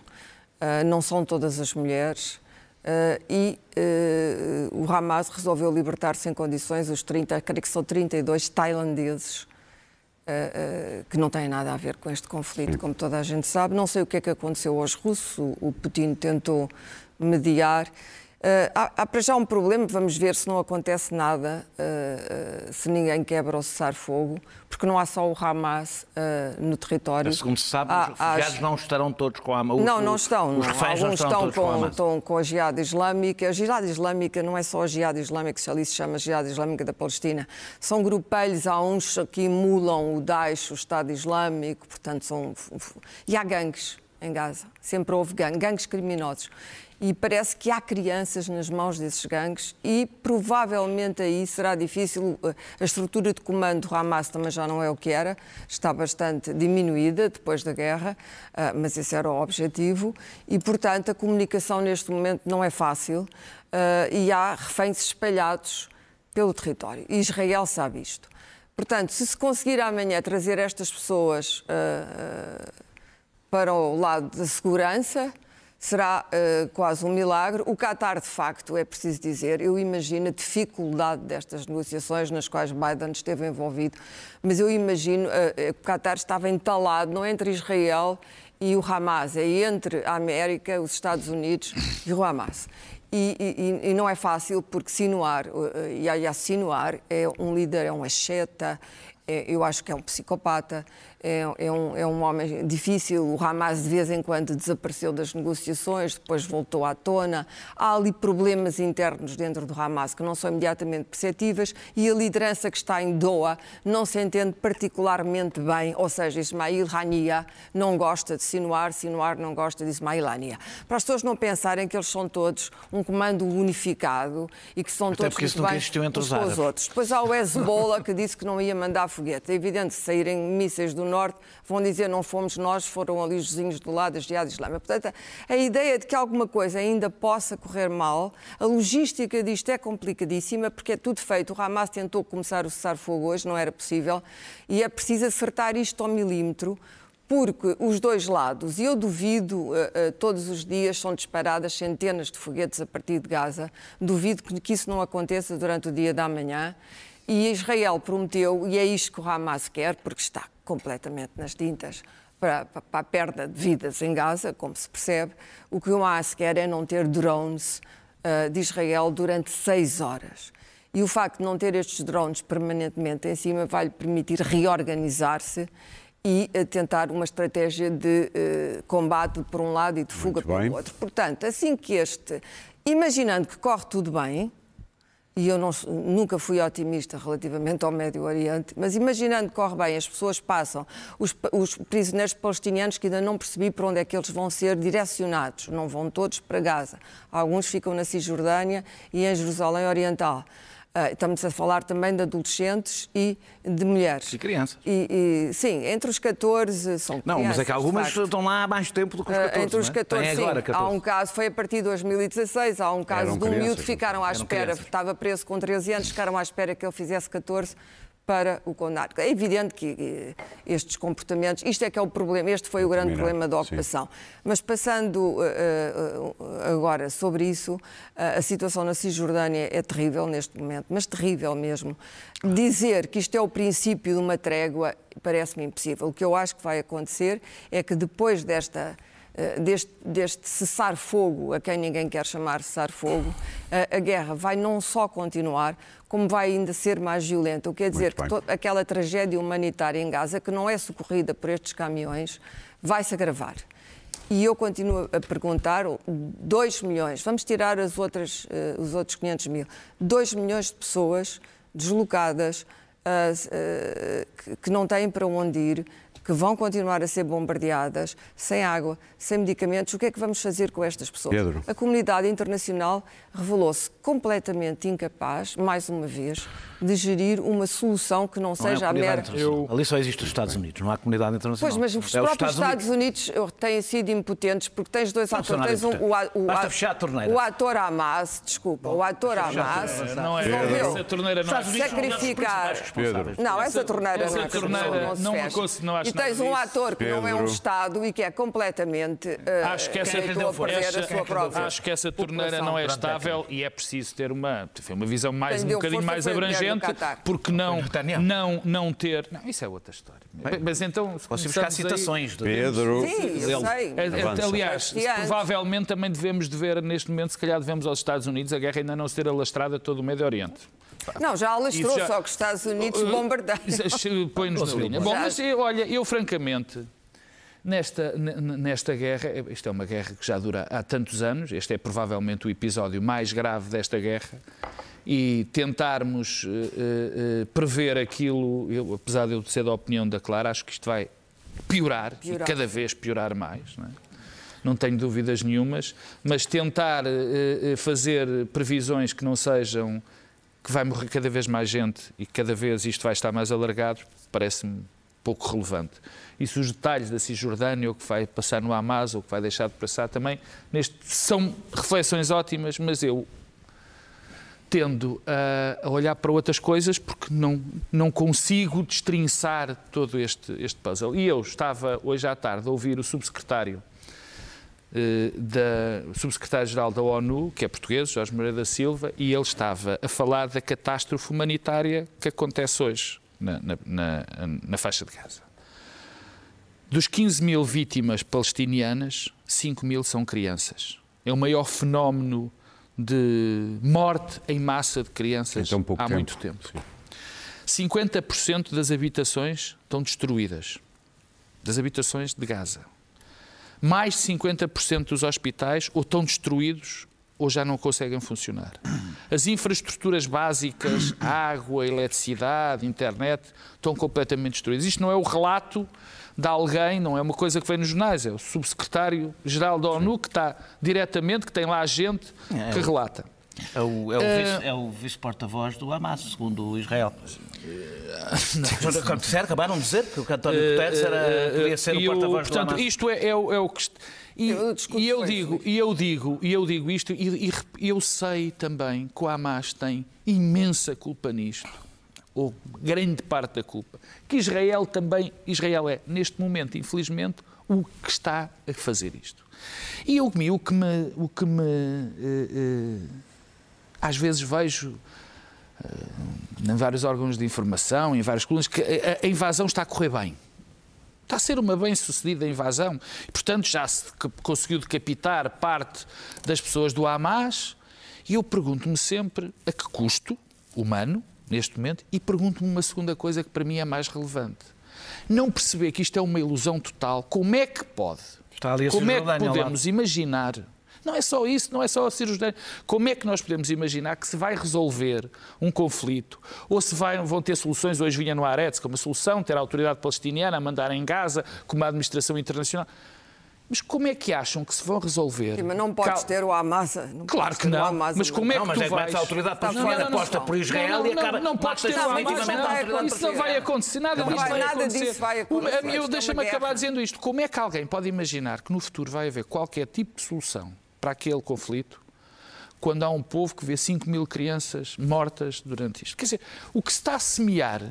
Não são todas as mulheres. Uh, e uh, o Hamas resolveu libertar sem condições os 30, creio que são 32 tailandeses uh, que não têm nada a ver com este conflito, como toda a gente sabe. Não sei o que é que aconteceu aos russos, o, o Putin tentou mediar. Há, há para já um problema, vamos ver se não acontece nada, se ninguém quebra o cessar-fogo, porque não há só o Hamas no território. Segundo se sabe, Há- os refugiados não estarão todos com a Hamas. não, não estão. Os não. reféns não Alguns estão com a com, estão com a Jihad Islâmica. A Jihad Islâmica não é só a Jihad Islâmica, que ali se chama Jihad Islâmica da Palestina. São grupelhos, há uns que emulam o Daesh, o Estado Islâmico, portanto são... E há gangues em Gaza. Sempre houve gangues, gangues criminosos. E parece que há crianças nas mãos desses gangues e provavelmente aí será difícil. eh, A estrutura de comando do Hamas também já não é o que era, está bastante diminuída depois da guerra, ah, mas esse era o objetivo. E, portanto, a comunicação neste momento não é fácil ah, e há reféns espalhados pelo território. Israel sabe isto. Portanto, se se conseguir amanhã trazer estas pessoas para o lado da segurança, será eh, quase um milagre. O Qatar, de facto, é preciso dizer, eu imagino a dificuldade destas negociações nas quais Biden esteve envolvido, mas eu imagino eh, eh, que o Qatar estava entalado não entre Israel e o Hamas, é entre a América, os Estados Unidos e o Hamas. E, e- e não é fácil, porque Sinuar, Yahya Sinuar, é um líder, é um asceta, é- eu acho que é um psicopata, é, é um, é um homem difícil. O Hamas, de vez em quando, desapareceu das negociações, depois voltou à tona. Há ali problemas internos dentro do Hamas que não são imediatamente perceptíveis e a liderança que está em Doha não se entende particularmente bem, ou seja, Ismail Hania não gosta de Sinuar, Sinuar não gosta de Ismail Hania. Para as pessoas não pensarem que eles são todos um comando unificado e que são Até todos muito bem entre os árabes. outros. Depois há o Hezbollah que disse que não ia mandar foguete. É evidente saírem mísseis do norte, vão dizer não fomos nós, foram ali os vizinhos do lado da Jihad Islâmica. Portanto, a ideia de que alguma coisa ainda possa correr mal, a logística disto é complicadíssima porque é tudo feito. O Hamas tentou começar o cessar-fogo hoje, não era possível, e é preciso acertar isto ao milímetro. Porque os dois lados, e eu duvido, eh, eh, todos os dias são disparadas centenas de foguetes a partir de Gaza, duvido que isso não aconteça durante o dia da manhã. E Israel prometeu, e é isto que o Hamas quer, porque está completamente nas tintas para, para- para a perda de vidas em Gaza, como se percebe, o que o Hamas quer é não ter drones eh, de Israel durante seis horas. E o facto de não ter estes drones permanentemente em cima vai lhe permitir reorganizar-se e eh, tentar uma estratégia de eh, combate por um lado e de fuga pelo outro. Portanto, assim que este, imaginando que corre tudo bem, e eu não nunca fui otimista relativamente ao Médio Oriente, mas imaginando que corre bem, as pessoas passam, os, os prisioneiros palestinianos que ainda não percebi para onde é que eles vão ser direcionados, não vão todos para Gaza. Alguns ficam na Cisjordânia e em Jerusalém Oriental. Ah, estamos a falar também de adolescentes e de mulheres. E crianças. E, e, sim, entre os 14 são Não, mas é que algumas estão lá há mais tempo do que os 14. Uh, entre os não é? 14, Têm sim. agora Há 14. um caso, foi a partir de 2016, há um caso Eram de um crianças, miúdo que ficaram à espera, crianças. estava preso com 13 anos, ficaram à espera que ele fizesse 14 para o condenar. É evidente que estes comportamentos, isto é que é o problema, este foi o grande problema da sim. ocupação. Mas passando eh, eh, agora sobre isso, eh, a situação na Cisjordânia é terrível neste momento, mas terrível mesmo. Dizer que isto é o princípio de uma trégua parece-me impossível. O que eu acho que vai acontecer é que depois desta deste, deste cessar-fogo, a quem ninguém quer chamar cessar-fogo, a, a guerra vai não só continuar, como vai ainda ser mais violenta. O que quer dizer que aquela tragédia humanitária em Gaza, que não é socorrida por estes caminhões, vai se agravar. E eu continuo a perguntar, 2 milhões, vamos tirar as outras, eh, os outros 500 mil, 2 milhões de pessoas deslocadas, que não têm para onde ir, que vão continuar a ser bombardeadas, sem água, sem medicamentos. O que é que vamos fazer com estas pessoas? Pedro. A comunidade internacional revelou-se completamente incapaz, mais uma vez, de gerir uma solução que não, Não é a seja a comunidade mera. internacional. Ali só existe os Estados Unidos, não há comunidade internacional. Pois, mas os É próprios Estados, Unidos têm sido impotentes porque tens dois Não atores. Tens um, o, a- o, Basta a- fechar a torneira. o ator Hamas, desculpa, o ator Hamas Não é resolveu essa torneira não é sacrificar. Pedro. Não, essa torneira essa não é torneira não se não me fecha. consigo- não acho Tens um ator que não é um. Estado e que é completamente uh, Acho que essa, deitou a essa- a sua própria acho que essa torneira não é estável e é preciso ter uma, uma visão mais um bocadinho mais do abrangente, porque não, não, não ter. Não, isso é outra história. Mas então, se Posso buscar citações de Pedro. Sim, eu sei. É, é, Avança. Aliás, provavelmente também devemos de ver, neste momento, se calhar devemos aos Estados Unidos, a guerra ainda não se ter alastrado a todo o Médio Oriente. Não, já alastrou, já- só que os Estados Unidos bombardeiam. Isso Põe-nos na linha. Bom, mas eu, olha, eu francamente, nesta, nesta guerra, isto é uma guerra que já dura há tantos anos, este é provavelmente o episódio mais grave desta guerra, e tentarmos eh, eh, eh, prever aquilo, eu, apesar de eu ser da opinião da Clara, acho que isto vai piorar, Piorar. e cada vez piorar mais. Não, é? Não tenho dúvidas nenhumas, mas tentar eh, eh, fazer previsões que não sejam que vai morrer cada vez mais gente e que cada vez isto vai estar mais alargado, parece-me pouco relevante. E se os detalhes da Cisjordânia, o que vai passar no Hamas, ou o que vai deixar de passar também, neste, são reflexões ótimas, mas eu tendo a, olhar para outras coisas porque não, não consigo destrinçar todo este, este puzzle. E eu estava hoje à tarde a ouvir o subsecretário da o subsecretário-geral da ONU, que é português, Jorge Moreira da Silva, e ele estava a falar da catástrofe humanitária que acontece hoje na, na, na, na faixa de Gaza. Dos 15 mil vítimas palestinianas, 5 mil são crianças. É o maior fenómeno de morte em massa de crianças Em tão pouco há tempo. muito tempo. 50% das habitações estão destruídas. Das habitações de Gaza. Mais de 50% dos hospitais ou estão destruídos ou já não conseguem funcionar. As infraestruturas básicas, água, eletricidade, internet, estão completamente destruídas. Isto não é o relato de alguém, não é uma coisa que vem nos jornais, é o subsecretário-geral da ONU que está diretamente, que tem lá gente que relata. É o, é o vice- é o vice-porta-voz do Hamas, segundo o Israel. Sério, [LAUGHS] acabaram de dizer que o António Guterres era, podia ser o eu, porta-voz do portanto, Hamas. isto é, é, o- é o que. E, discurso e eu digo, e eu digo, e eu digo isto, e, e eu sei também que o Hamas tem imensa culpa nisto, ou grande parte da culpa, que Israel também, Israel é, neste momento, infelizmente, o que está a fazer isto. E eu, o que me, o que me eh, eh, às vezes vejo eh, em vários órgãos de informação, em várias colunas, que a, a invasão está a correr bem. Está a ser uma bem-sucedida invasão. E, portanto, já se conseguiu decapitar parte das pessoas do Hamas. E eu pergunto-me sempre a que custo humano, neste momento, e pergunto-me uma segunda coisa que para mim é mais relevante. Não perceber que isto é uma ilusão total. Como é que pode? Está ali a Como é que podemos imaginar? Não é só isso, não é só a Cisjordânia. Como é que nós podemos imaginar que se vai resolver um conflito ou se vai- vão ter soluções? Hoje vinha no Aretz como a solução, ter a autoridade palestiniana a mandar em Gaza, como a administração internacional. Mas como é que acham que se vão resolver? Sim, mas não podes Cal- ter o Hamas. Não Claro que não. Hamas Mas como é Não, que mas tu é que vais... metes a autoridade da aposta por Israel não, e não, acaba... não, podes ter o Hamas, não. Isso não vai acontecer, nada Não disto vai, vai nada acontecer. disso vai acontecer. é Deixa-me acabar dizendo isto. Como é que alguém pode imaginar que no futuro vai haver qualquer tipo de solução para aquele conflito quando há um povo que vê 5 mil crianças mortas durante isto? Quer dizer, o que se está a semear,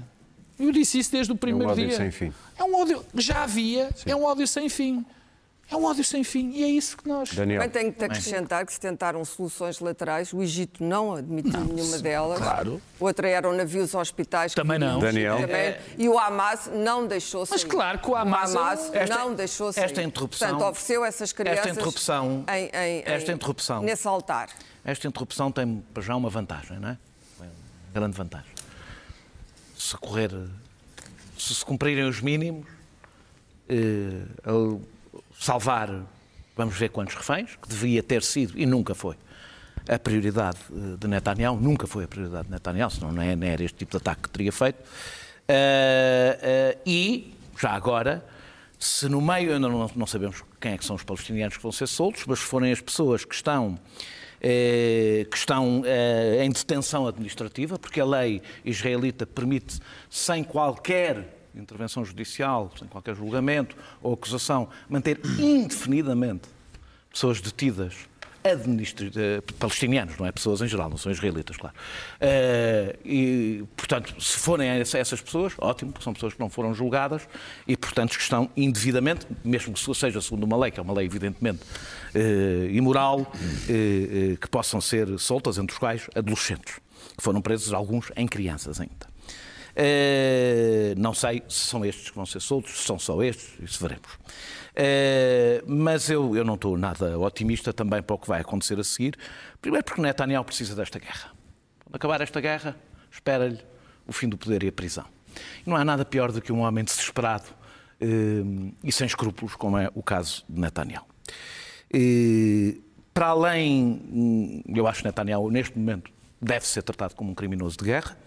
eu disse isso desde o primeiro ódio dia. sem fim. É um ódio, já havia, é um ódio sem fim. É um ódio sem fim e é isso que nós. Daniel. Também tenho que te acrescentar que se tentaram soluções laterais, o Egito não admitiu nenhuma delas. claro. Outra eram navios hospitais. que Também não. Daniel. também. E o Hamas não deixou Mas sair. claro que o Hamas- Esta- não deixou sair. esta interrupção- Portanto, ofereceu essas crianças interrupção- em, em- esta em- interrupção- nesse altar. Esta interrupção tem para já uma vantagem, não é? Uma grande vantagem. Se correr, se se cumprirem os mínimos, eh, salvar, vamos ver quantos reféns, que devia ter sido e nunca foi a prioridade eh, de Netanyahu, nunca foi a prioridade de Netanyahu, senão não, é, era este tipo de ataque que teria feito. Eh, eh, e já agora, se no meio, ainda não, não sabemos quem é que são os palestinianos que vão ser soltos, mas se forem as pessoas que estão que estão em detenção administrativa, porque a lei israelita permite, sem qualquer intervenção judicial, sem qualquer julgamento ou acusação, manter indefinidamente pessoas detidas palestinianos, não é? Pessoas em geral, não são israelitas, claro. Uh, e, portanto, se forem essas pessoas, ótimo, porque são pessoas que não foram julgadas e, portanto, que estão indevidamente, mesmo que seja segundo uma lei, que é uma lei evidentemente uh, imoral, que possam ser soltas, entre os quais adolescentes, que foram presos alguns em crianças ainda. Uh, não sei se são estes que vão ser soltos, se são só estes, isso veremos. Uh, mas eu, eu não estou nada otimista também para o que vai acontecer a seguir. Primeiro porque Netanyahu precisa desta guerra. Quando acabar esta guerra, espera-lhe o fim do poder e a prisão. E não há nada pior do que um homem desesperado uh, e sem escrúpulos, como é o caso de Netanyahu. para além, hum, eu acho que Netanyahu, neste momento, deve ser tratado como um criminoso de guerra.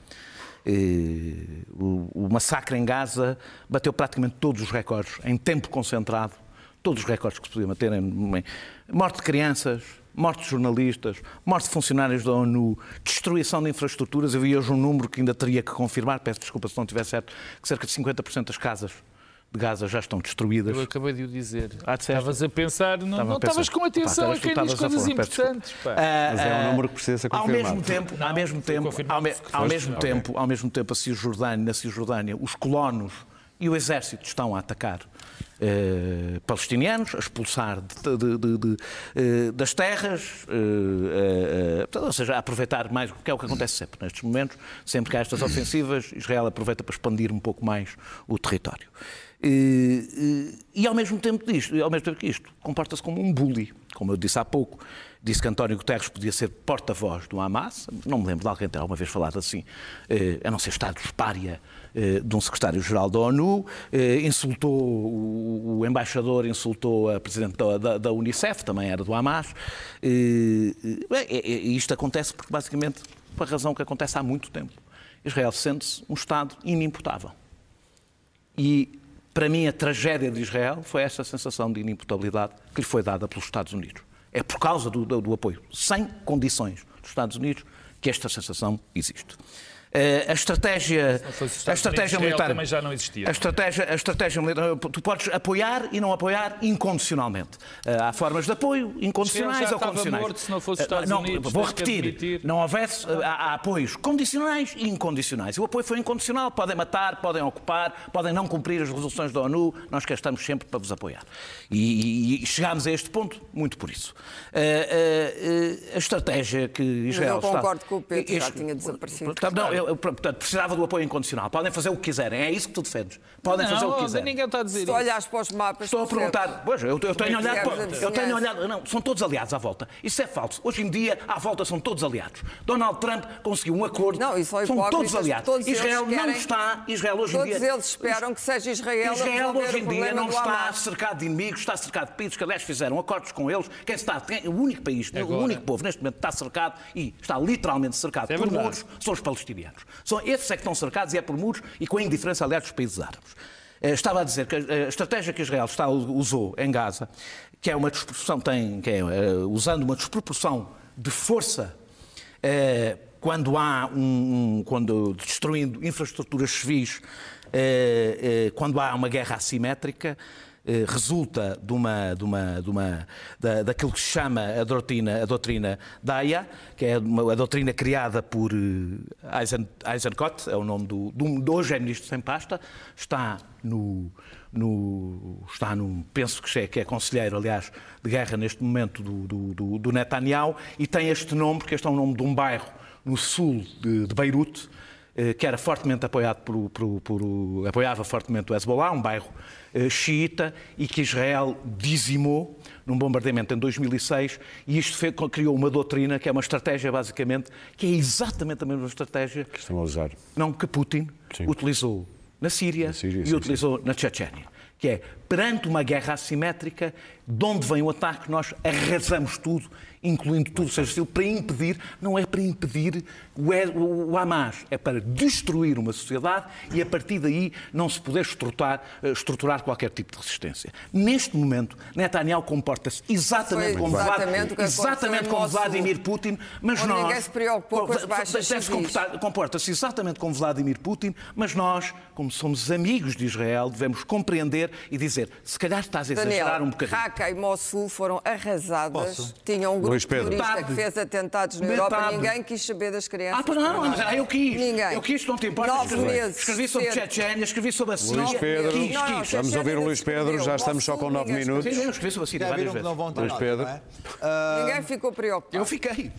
Eh, o, massacre em Gaza bateu praticamente todos os recordes em tempo concentrado, todos os recordes que se podiam bater em morte de crianças, morte de jornalistas, morte de funcionários da ONU, destruição de infraestruturas. Eu vi hoje um número que ainda teria que confirmar, peço desculpa se não estiver certo, que cerca de 50% das casas de Gaza já estão destruídas. Eu acabei de o dizer. Ah, estavas a pensar, não, não estavas com atenção a quem diz coisas importantes. Pá. Mas é um número que precisa ser confirmado. Ao mesmo tempo, ao mesmo tempo, ao, me, ao mesmo tempo, ao mesmo tempo, a Cisjordânia, na Cisjordânia, os colonos e o exército estão a atacar eh, palestinianos, a expulsar de, de, de, eh, das terras, eh, ou seja, a aproveitar mais, que é o que acontece sempre nestes momentos, sempre que há estas ofensivas, Israel aproveita para expandir um pouco mais o território. E, e, ao mesmo tempo disto, ao mesmo tempo que isto, comporta-se como um bully, como eu disse há pouco. Disse que António Guterres podia ser porta-voz do Hamas, não me lembro de alguém ter alguma vez falado assim, a não ser Estado espária de um secretário-geral da ONU, insultou o, embaixador, insultou a presidente da, da, da Unicef, também era do Hamas. E, e isto acontece porque, basicamente, por a razão que acontece há muito tempo. Israel sente-se um Estado inimputável. E para mim, a tragédia de Israel foi essa sensação de inimputabilidade que lhe foi dada pelos Estados Unidos. É por causa do, do, do apoio, sem condições dos Estados Unidos, que esta sensação existe. Eh, a estratégia, a estratégia militar também já não existia. A estratégia, a estratégia militar, tu podes apoiar e não apoiar incondicionalmente. Eh, há formas de apoio incondicionais ou condicionais. Morto se não fosse eh, Estados não, Unidos, vou repetir, não houvesse há, há, apoios condicionais e incondicionais. O apoio foi incondicional, podem matar, podem ocupar, podem não cumprir as resoluções da ONU, nós cá estamos sempre para vos apoiar. E, e, e chegámos a este ponto muito por isso. Uh, uh, a estratégia que Israel Mas eu concordo está, com o Pedro, já tinha desaparecido. Não, eu, portanto, precisava do apoio incondicional. Podem fazer o que quiserem, é isso que tu defendes. Podem não, fazer o que quiserem. ninguém está a dizer Se olhas para os mapas. Estou a perguntar. Pois, eu, eu tenho olhado. Para, eu tenho olhado. Não, são todos aliados à volta. Isso é falso. Hoje em dia, à volta são todos aliados. Donald Trump conseguiu um acordo. Não, isso é são todos aliados. Todos Israel querem, não está. Israel hoje em dia. Todos eles esperam que seja Israel. Israel hoje em dia não está cercado de inimigos, está cercado de países que, aliás, fizeram acordos com eles. Quem está, quem, o único país, Agora. o único povo neste momento está cercado e está literalmente cercado é por muros são os palestinianos. São esses é que estão cercados e é por muros e com a indiferença, aliás, dos países árabes. Eh, estava a dizer que a estratégia que Israel está, usou em Gaza, que é uma desproporção, tem, é, uh, usando uma desproporção de força uh, quando há um, um, quando destruindo infraestruturas civis, uh, quando há uma guerra assimétrica, eh, resulta de uma, de uma, de uma, da, daquilo que se chama a doutrina, a doutrina Daya, que é uma, a doutrina criada por eh, Eisen, Eisenkot, é o nome do, do, do hoje é ministro sem pasta, está no, no, está no, penso que é, que é conselheiro, aliás, de guerra neste momento do, do, do, do Netanyahu, e tem este nome, porque este é o nome de um bairro no sul de, de Beirute, eh, que era fortemente apoiado por, por, por, apoiava fortemente o Hezbollah, um bairro eh, xiita, e que Israel dizimou num bombardeamento em 2006, e isto fez, criou uma doutrina que é uma estratégia, basicamente, que é exatamente a mesma estratégia que estão a usar. Não, que Putin sim. utilizou na Síria, na Síria e sim, utilizou sim. na Chechênia, que é perante uma guerra assimétrica, de onde vem o ataque, nós arrasamos tudo, incluindo tudo, seja para impedir, não é para impedir o, Hamas, é para destruir uma sociedade e a partir daí não se poder estruturar, eh, estruturar qualquer tipo de resistência. Neste momento, Netanyahu comporta-se exatamente, Foi como, exatamente que exatamente como Vladimir Putin, mas nós... ninguém se preocupou com as baixas comporta-se exatamente como Vladimir Putin, mas nós, como somos amigos de Israel, devemos compreender e dizer, se calhar estás a exagerar Daniel, um bocadinho. Raqqa e Mossul foram arrasadas. Posso? Tinham um grupo Luís Pedro. terrorista que fez atentados na Metade. Europa. Ninguém quis saber das crianças. Ah, pois não, mas ah, eu quis. Ninguém. Eu quis, não te importa. Nove escrevi, meses escrevi sobre. Chechênia, escrevi sobre a Síria. Luís Pedro, Quis, Não, não, quis. Vamos ouvir o Luís Pedro, já estamos só com nove minutos. Sim, eu escrevi sobre a Síria várias vezes. não vão ter Luís Pedro. é? Ninguém ficou preocupado. Eu fiquei.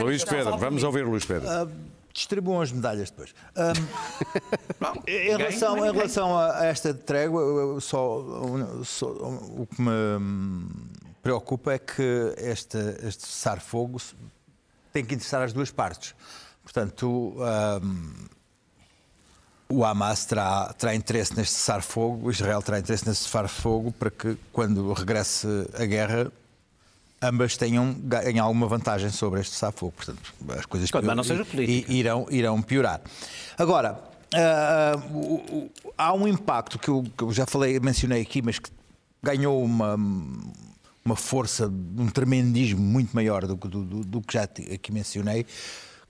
Luís Pedro, vamos ouvir o Luís Pedro. Distribuam as medalhas depois. [LAUGHS] Não, em relação, em relação a esta trégua, só, só- o que me hum, preocupa é que este, este cessar-fogo tem que interessar as duas partes. Portanto, hum, o Hamas terá, terá interesse neste cessar-fogo, Israel terá interesse neste cessar-fogo para que, quando regresse a guerra, ambas tenham ganhem alguma vantagem sobre este cessar-fogo. Portanto, as coisas Quando mais não pior- seja política. irão, irão piorar. Agora, o- há um impacto que eu, que eu já falei, mencionei aqui, mas que ganhou uma, uma força, um tremendismo muito maior do, que- do- do- do que já aqui mencionei,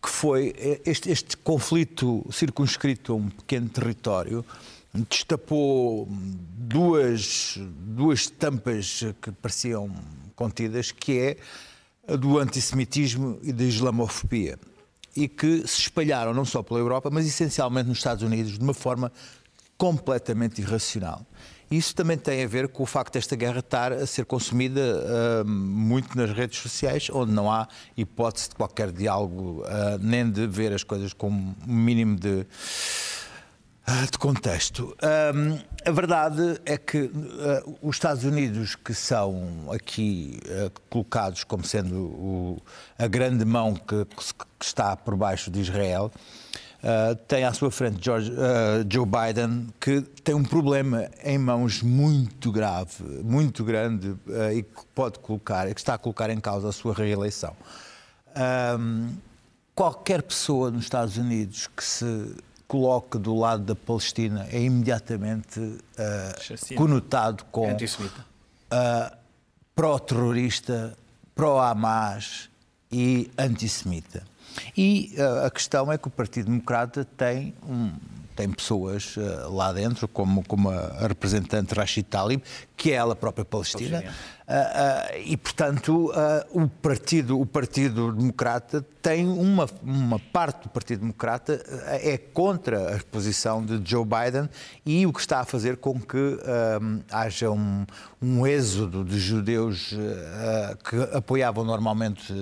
que foi este, este conflito circunscrito a um pequeno território destapou duas, duas tampas que pareciam contidas, que é a do antissemitismo e da islamofobia e que se espalharam não só pela Europa, mas essencialmente nos Estados Unidos de uma forma completamente irracional. Isso também tem a ver com o facto desta guerra estar a ser consumida ah, muito nas redes sociais, onde não há hipótese de qualquer diálogo, ah, nem de ver as coisas com um mínimo de, de contexto. Ahm, a verdade é que ah, os Estados Unidos, que são aqui ah, colocados como sendo o- a grande mão que, que está por baixo de Israel, ah, tem à sua frente George- ah, Joe Biden, que tem um problema em mãos muito grave, muito grande, ah, e que pode colocar, que está a colocar em causa a sua reeleição. Ahm, qualquer pessoa nos Estados Unidos que se coloque do lado da Palestina é imediatamente Chacina. conotado com Antissemita. ah, pró-terrorista, pró-Hamas e antissemita. E ah, a questão é que o Partido Democrata tem, um- tem pessoas ah, lá dentro, como, como a, representante Rashid Talib, que é ela própria palestina, ah, ah, e portanto o, partido, o Partido Democrata tem uma, uma parte do Partido Democrata é contra a posição de Joe Biden e o que está a fazer com que haja um, um êxodo de judeus que apoiavam normalmente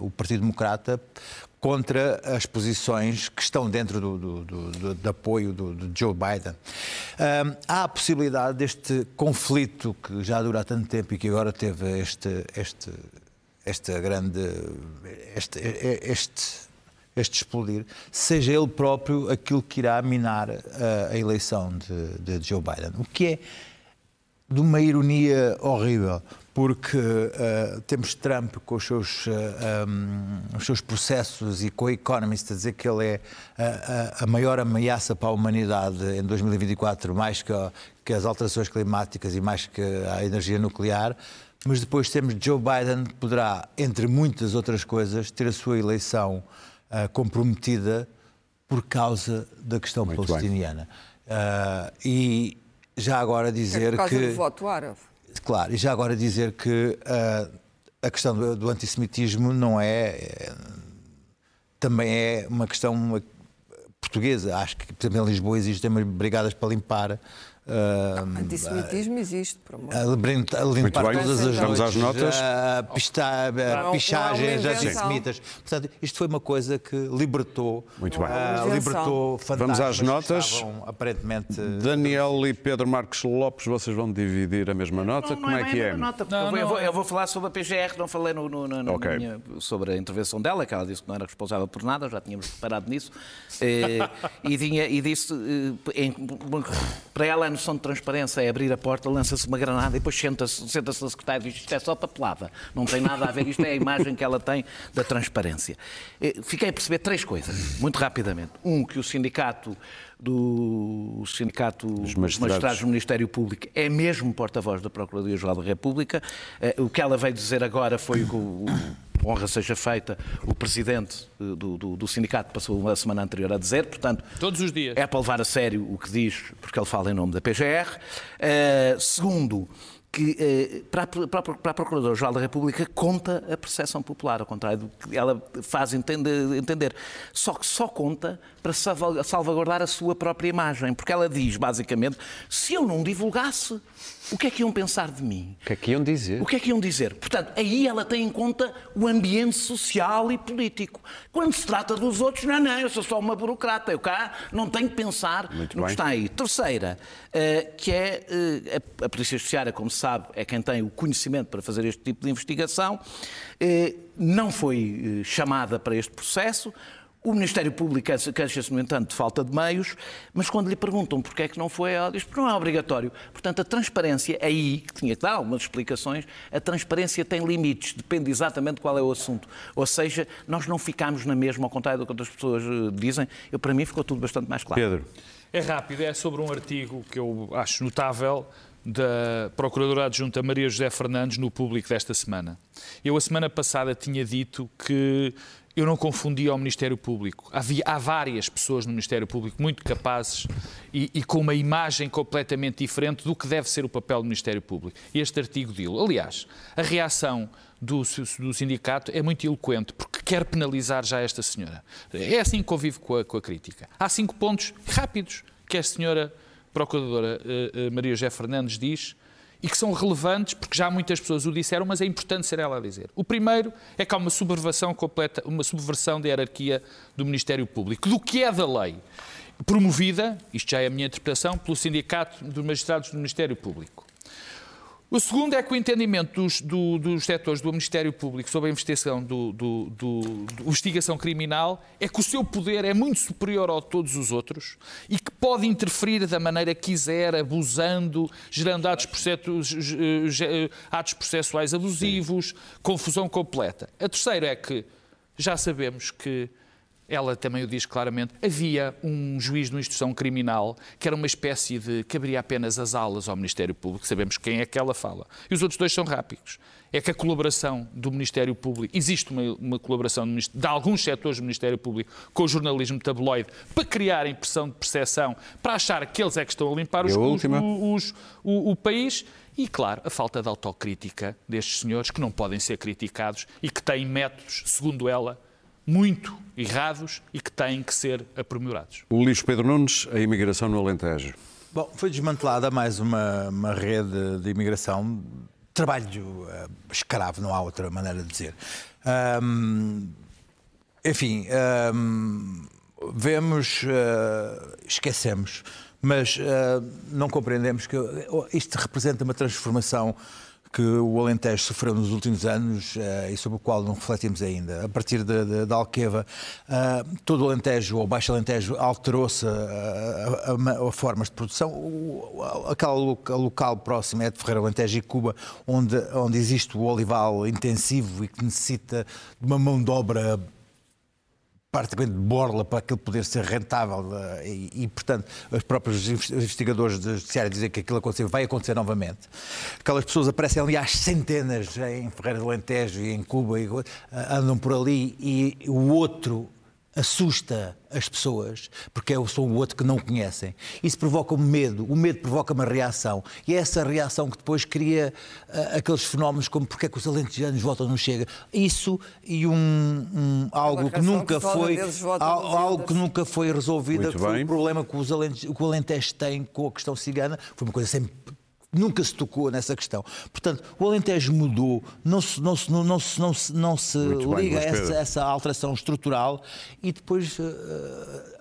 o Partido Democrata contra as posições que estão dentro do, do, do- do- apoio do, Joe Biden. Ahm, há a possibilidade deste conflito que já dura há tanto tempo e que agora teve este, este, esta grande. Este, este, este explodir, seja ele próprio aquilo que irá minar a, a eleição de, de Joe Biden. O que é de uma ironia horrível, porque eh, temos Trump com os seus, eh, um, os seus processos e com o Economist a dizer que ele é a, a- a maior ameaça para a humanidade em 2024, mais que, a- que as alterações climáticas e mais que a energia nuclear. Mas depois temos Joe Biden que poderá, entre muitas outras coisas, ter a sua eleição eh, comprometida por causa da questão Muito palestiniana. Ah, e já agora É dizer causa que. do voto árabe. Claro, e já agora dizer que ah, a questão do, do antissemitismo não é, é- Também é uma questão portuguesa. Acho que, por exemplo, em Lisboa existem brigadas para limpar. Antissemitismo existe, por amor. a limpar, a limpar bem. todas as Vamos às notas? a pista- a Não, não é pichagens antissemitas. Portanto, isto foi uma coisa que libertou, Muito bem. ah, libertou fantasmas Vamos às notas. estavam, aparentemente Daniel e Pedro Marcos Lopes, vocês vão dividir a mesma nota? Como é bem que é? nota, Não, eu, vou, eu não vou- é. eu vou falar sobre a PGR, não falei no, no- no- na Ok. minha- sobre a intervenção dela, que ela disse que não era responsável por nada, já tínhamos reparado nisso, eh, [LAUGHS] e, tinha- e disse, eh, em- para ela é noção de transparência é abrir a porta, lança-se uma granada e depois senta-se senta na secretária e diz isto é só papelada. Não tem nada a ver, isto é a imagem que ela tem da transparência. Eh, fiquei a perceber três coisas, muito rapidamente. Um, que o sindicato do sindicato dos magistrados. magistrados do Ministério Público é mesmo porta-voz da Procuradoria-Geral da República. Eh, o que ela veio dizer agora foi que o honra seja feita, o presidente do, do, do, sindicato passou a semana anterior a dizer, portanto... Todos os dias. É para levar a sério o que diz, porque ele fala em nome da PGR. Uh, eh, segundo, que eh, para, a Procuradora-Geral da República conta a percepção popular, ao contrário do que ela faz entender. Só que só conta para salvaguardar a sua própria imagem, porque ela diz, basicamente, se eu não divulgasse, o que é que iam pensar de mim? O que é que iam dizer? O que é que iam dizer? Portanto, aí ela tem em conta o ambiente social e político. Quando se trata dos outros, não, não, eu sou só uma burocrata, eu cá não tenho que pensar Muito no bem. que está aí. Terceira, eh, que é eh, a Polícia Judiciária, como se sabe, é quem tem o conhecimento para fazer este tipo de investigação, eh, não foi chamada para este processo. O Ministério Público queixa-se, no entanto, de falta de meios, mas quando lhe perguntam porque é que não foi, ela diz que não é obrigatório. Portanto, a transparência, aí, que tinha que dar algumas explicações, a transparência tem limites, depende exatamente de qual é o assunto. Ou seja, nós não ficamos na mesma, ao contrário do que outras pessoas eh, dizem. Eu, para mim, ficou tudo bastante mais claro. Pedro. É rápido, é sobre um artigo que eu acho notável da Procuradora Adjunta Maria José Fernandes no público desta semana. Eu, a semana passada, tinha dito que eu não confundia o Ministério Público. Havia, há várias pessoas no Ministério Público muito capazes e, e, com uma imagem completamente diferente do que deve ser o papel do Ministério Público. Este artigo dilo. Aliás, a reação do, do, sindicato é muito eloquente, porque quer penalizar já esta senhora. É assim que convive com a, com a crítica. Há cinco pontos rápidos que a senhora Procuradora uh, uh, Maria José Fernandes diz e que são relevantes porque já muitas pessoas o disseram, mas é importante ser ela a dizer. O primeiro é que há uma subversão completa, uma subversão da hierarquia do Ministério Público, do que é da lei, promovida, isto já é a minha interpretação, pelo Sindicato dos Magistrados do Ministério Público. O segundo é que o entendimento dos, do, dos setores do Ministério Público sobre a investigação, do, do, do, investigação criminal é que o seu poder é muito superior ao de todos os outros e que pode interferir da maneira que quiser, abusando, gerando atos, atos processuais abusivos, confusão completa. A terceira é que já sabemos que ela também o diz claramente, havia um juiz de instrução criminal que era uma espécie de que abria apenas as alas ao Ministério Público, sabemos quem é que ela fala. E os outros dois são rápidos. É que a colaboração do Ministério Público, existe uma, uma colaboração de alguns setores do Ministério Público com o jornalismo tabloide para criar impressão de percepção, para achar que eles é que estão a limpar os, os, os, o, o país. E, claro, a falta de autocrítica destes senhores que não podem ser criticados e que têm métodos, segundo ela, muito errados e que têm que ser aprimorados. O Luís Pedro Nunes, a imigração no Alentejo. Bom, foi desmantelada mais uma, uma rede de imigração, trabalho uh, escravo, não há outra maneira de dizer. Um, enfim, um, vemos, uh, esquecemos, mas uh, não compreendemos que isto representa uma transformação que o Alentejo sofreu nos últimos anos uh, e sobre o qual não refletimos ainda. A partir da Alqueva, uh, todo o Alentejo, ou Baixo Alentejo, alterou-se a, a, a, formas de produção. O, aquele local próximo é de Ferreira Alentejo e Cuba, onde, onde existe o olival intensivo e que necessita de uma mão de obra praticamente de borla para aquilo poder ser rentável eh, e, e, portanto, os próprios investigadores da Judiciária dizem que aquilo acontecer, vai acontecer novamente. Aquelas pessoas aparecem ali às centenas em Ferreira do Alentejo e em Cuba e eh, andam por ali e o outro assusta as pessoas, porque eu sou o outro que não conhecem. Isso provoca um medo, o medo provoca uma reação. E é essa reação que depois cria uh, aqueles fenómenos como porque é que os alentejanos votam não chega. Isso e um, um algo que nunca que foi algo que nunca foi resolvido, que foi o problema que, os Alentejo, que o Alentejo tem com a questão cigana, foi uma coisa sempre nunca se tocou nessa questão. Portanto, o Alentejo mudou, não se, não se, não se, não se, não se liga a essa, essa, alteração estrutural e depois uh,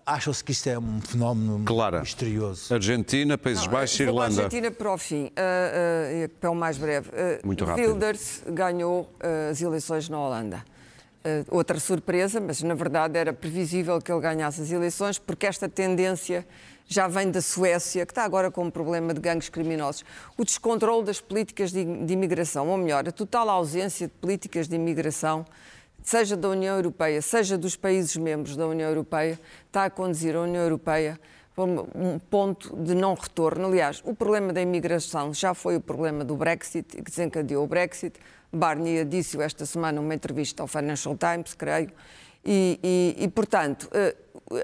acham-se que isto é um fenómeno Clara. misterioso. Argentina, Países não, Baixos e Irlanda. Argentina para o fim, uh, uh, para o mais breve. Muito rápido. Wilders ganhou as eleições na Holanda. Uh, outra surpresa, mas na verdade era previsível que ele ganhasse as eleições, porque esta tendência já vem da Suécia, que está agora com um problema de gangues criminosos. O descontrole das políticas de, de imigração, ou melhor, a total ausência de políticas de imigração, seja da União Europeia, seja dos países membros da União Europeia, está a conduzir a União Europeia um ponto de não retorno. Aliás, o problema da imigração já foi o problema do Brexit, que desencadeou o Brexit. Barnier disse-o esta semana numa entrevista ao Financial Times, creio, e, e, e portanto, eh,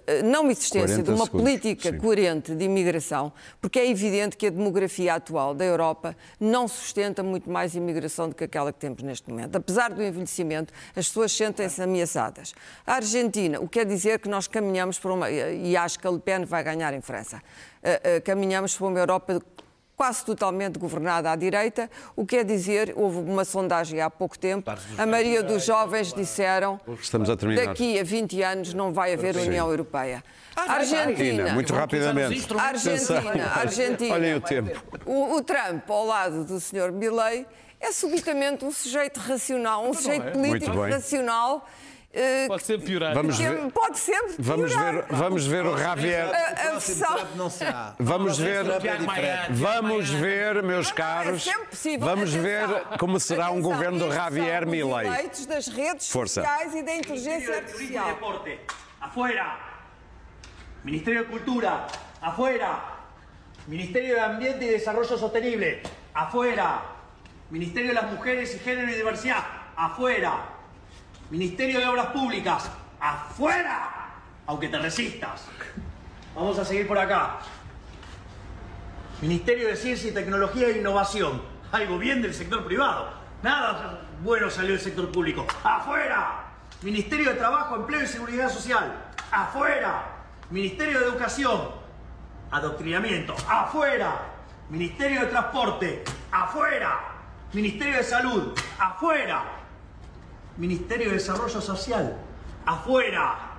eh, não existência de uma segundos, política sim. coerente de imigração, porque é evidente que a demografia atual da Europa não sustenta muito mais imigração do que aquela que temos neste momento. Apesar do envelhecimento, as pessoas sentem-se ameaçadas. A Argentina, o que quer dizer que nós caminhamos para uma. E acho que a Le Pen vai ganhar em França. Eh, caminhamos para uma Europa quase totalmente governada à direita, o que quer dizer, houve uma sondagem há pouco tempo, a maioria dos jovens disseram Estamos a terminar. daqui a 20 anos não vai haver Sim. União Europeia. Ah, Argentina, muito rapidamente. Argentina, Argentina. Olhem o tempo. O, o Trump, ao lado do Sr. Milley, é subitamente um sujeito racional, um sujeito é. político racional Uh, pode sempre piorar. Vamos ver, pode sempre piorar. Vamos ver, vamos ver o Javier. A, a versão... não será. Vamos ver, vamos ver, meus caros. É vamos ver como será um governo do Javier Milei. Os das redes Força. sociais e da inteligência artificial. Deporte, afuera. Ministério de Cultura, afuera. Ministério de Ambiente e Desarrollo Sostenible, afuera. Ministério de las Mujeres y Género y Diversidad, afuera. Ministerio de Obras Públicas, afuera, aunque te resistas. Vamos a seguir por acá. Ministerio de Ciencia y Tecnología e Innovación, algo bien del sector privado. Nada bueno salió del sector público. ¡Afuera! Ministerio de Trabajo, Empleo y Seguridad Social. ¡Afuera! Ministerio de Educación. Adoctrinamiento. ¡Afuera! Ministerio de Transporte. ¡Afuera! Ministerio de Salud. ¡Afuera! Ministerio de Desarrollo Social. Afuera!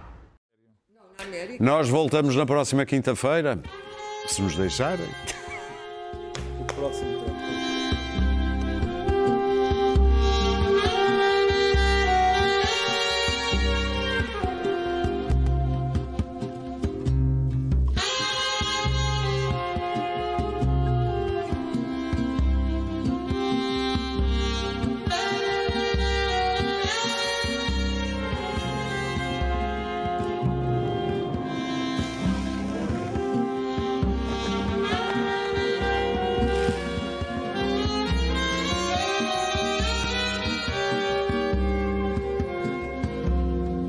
Nós voltamos na próxima quinta-feira, se nos deixarem. O próximo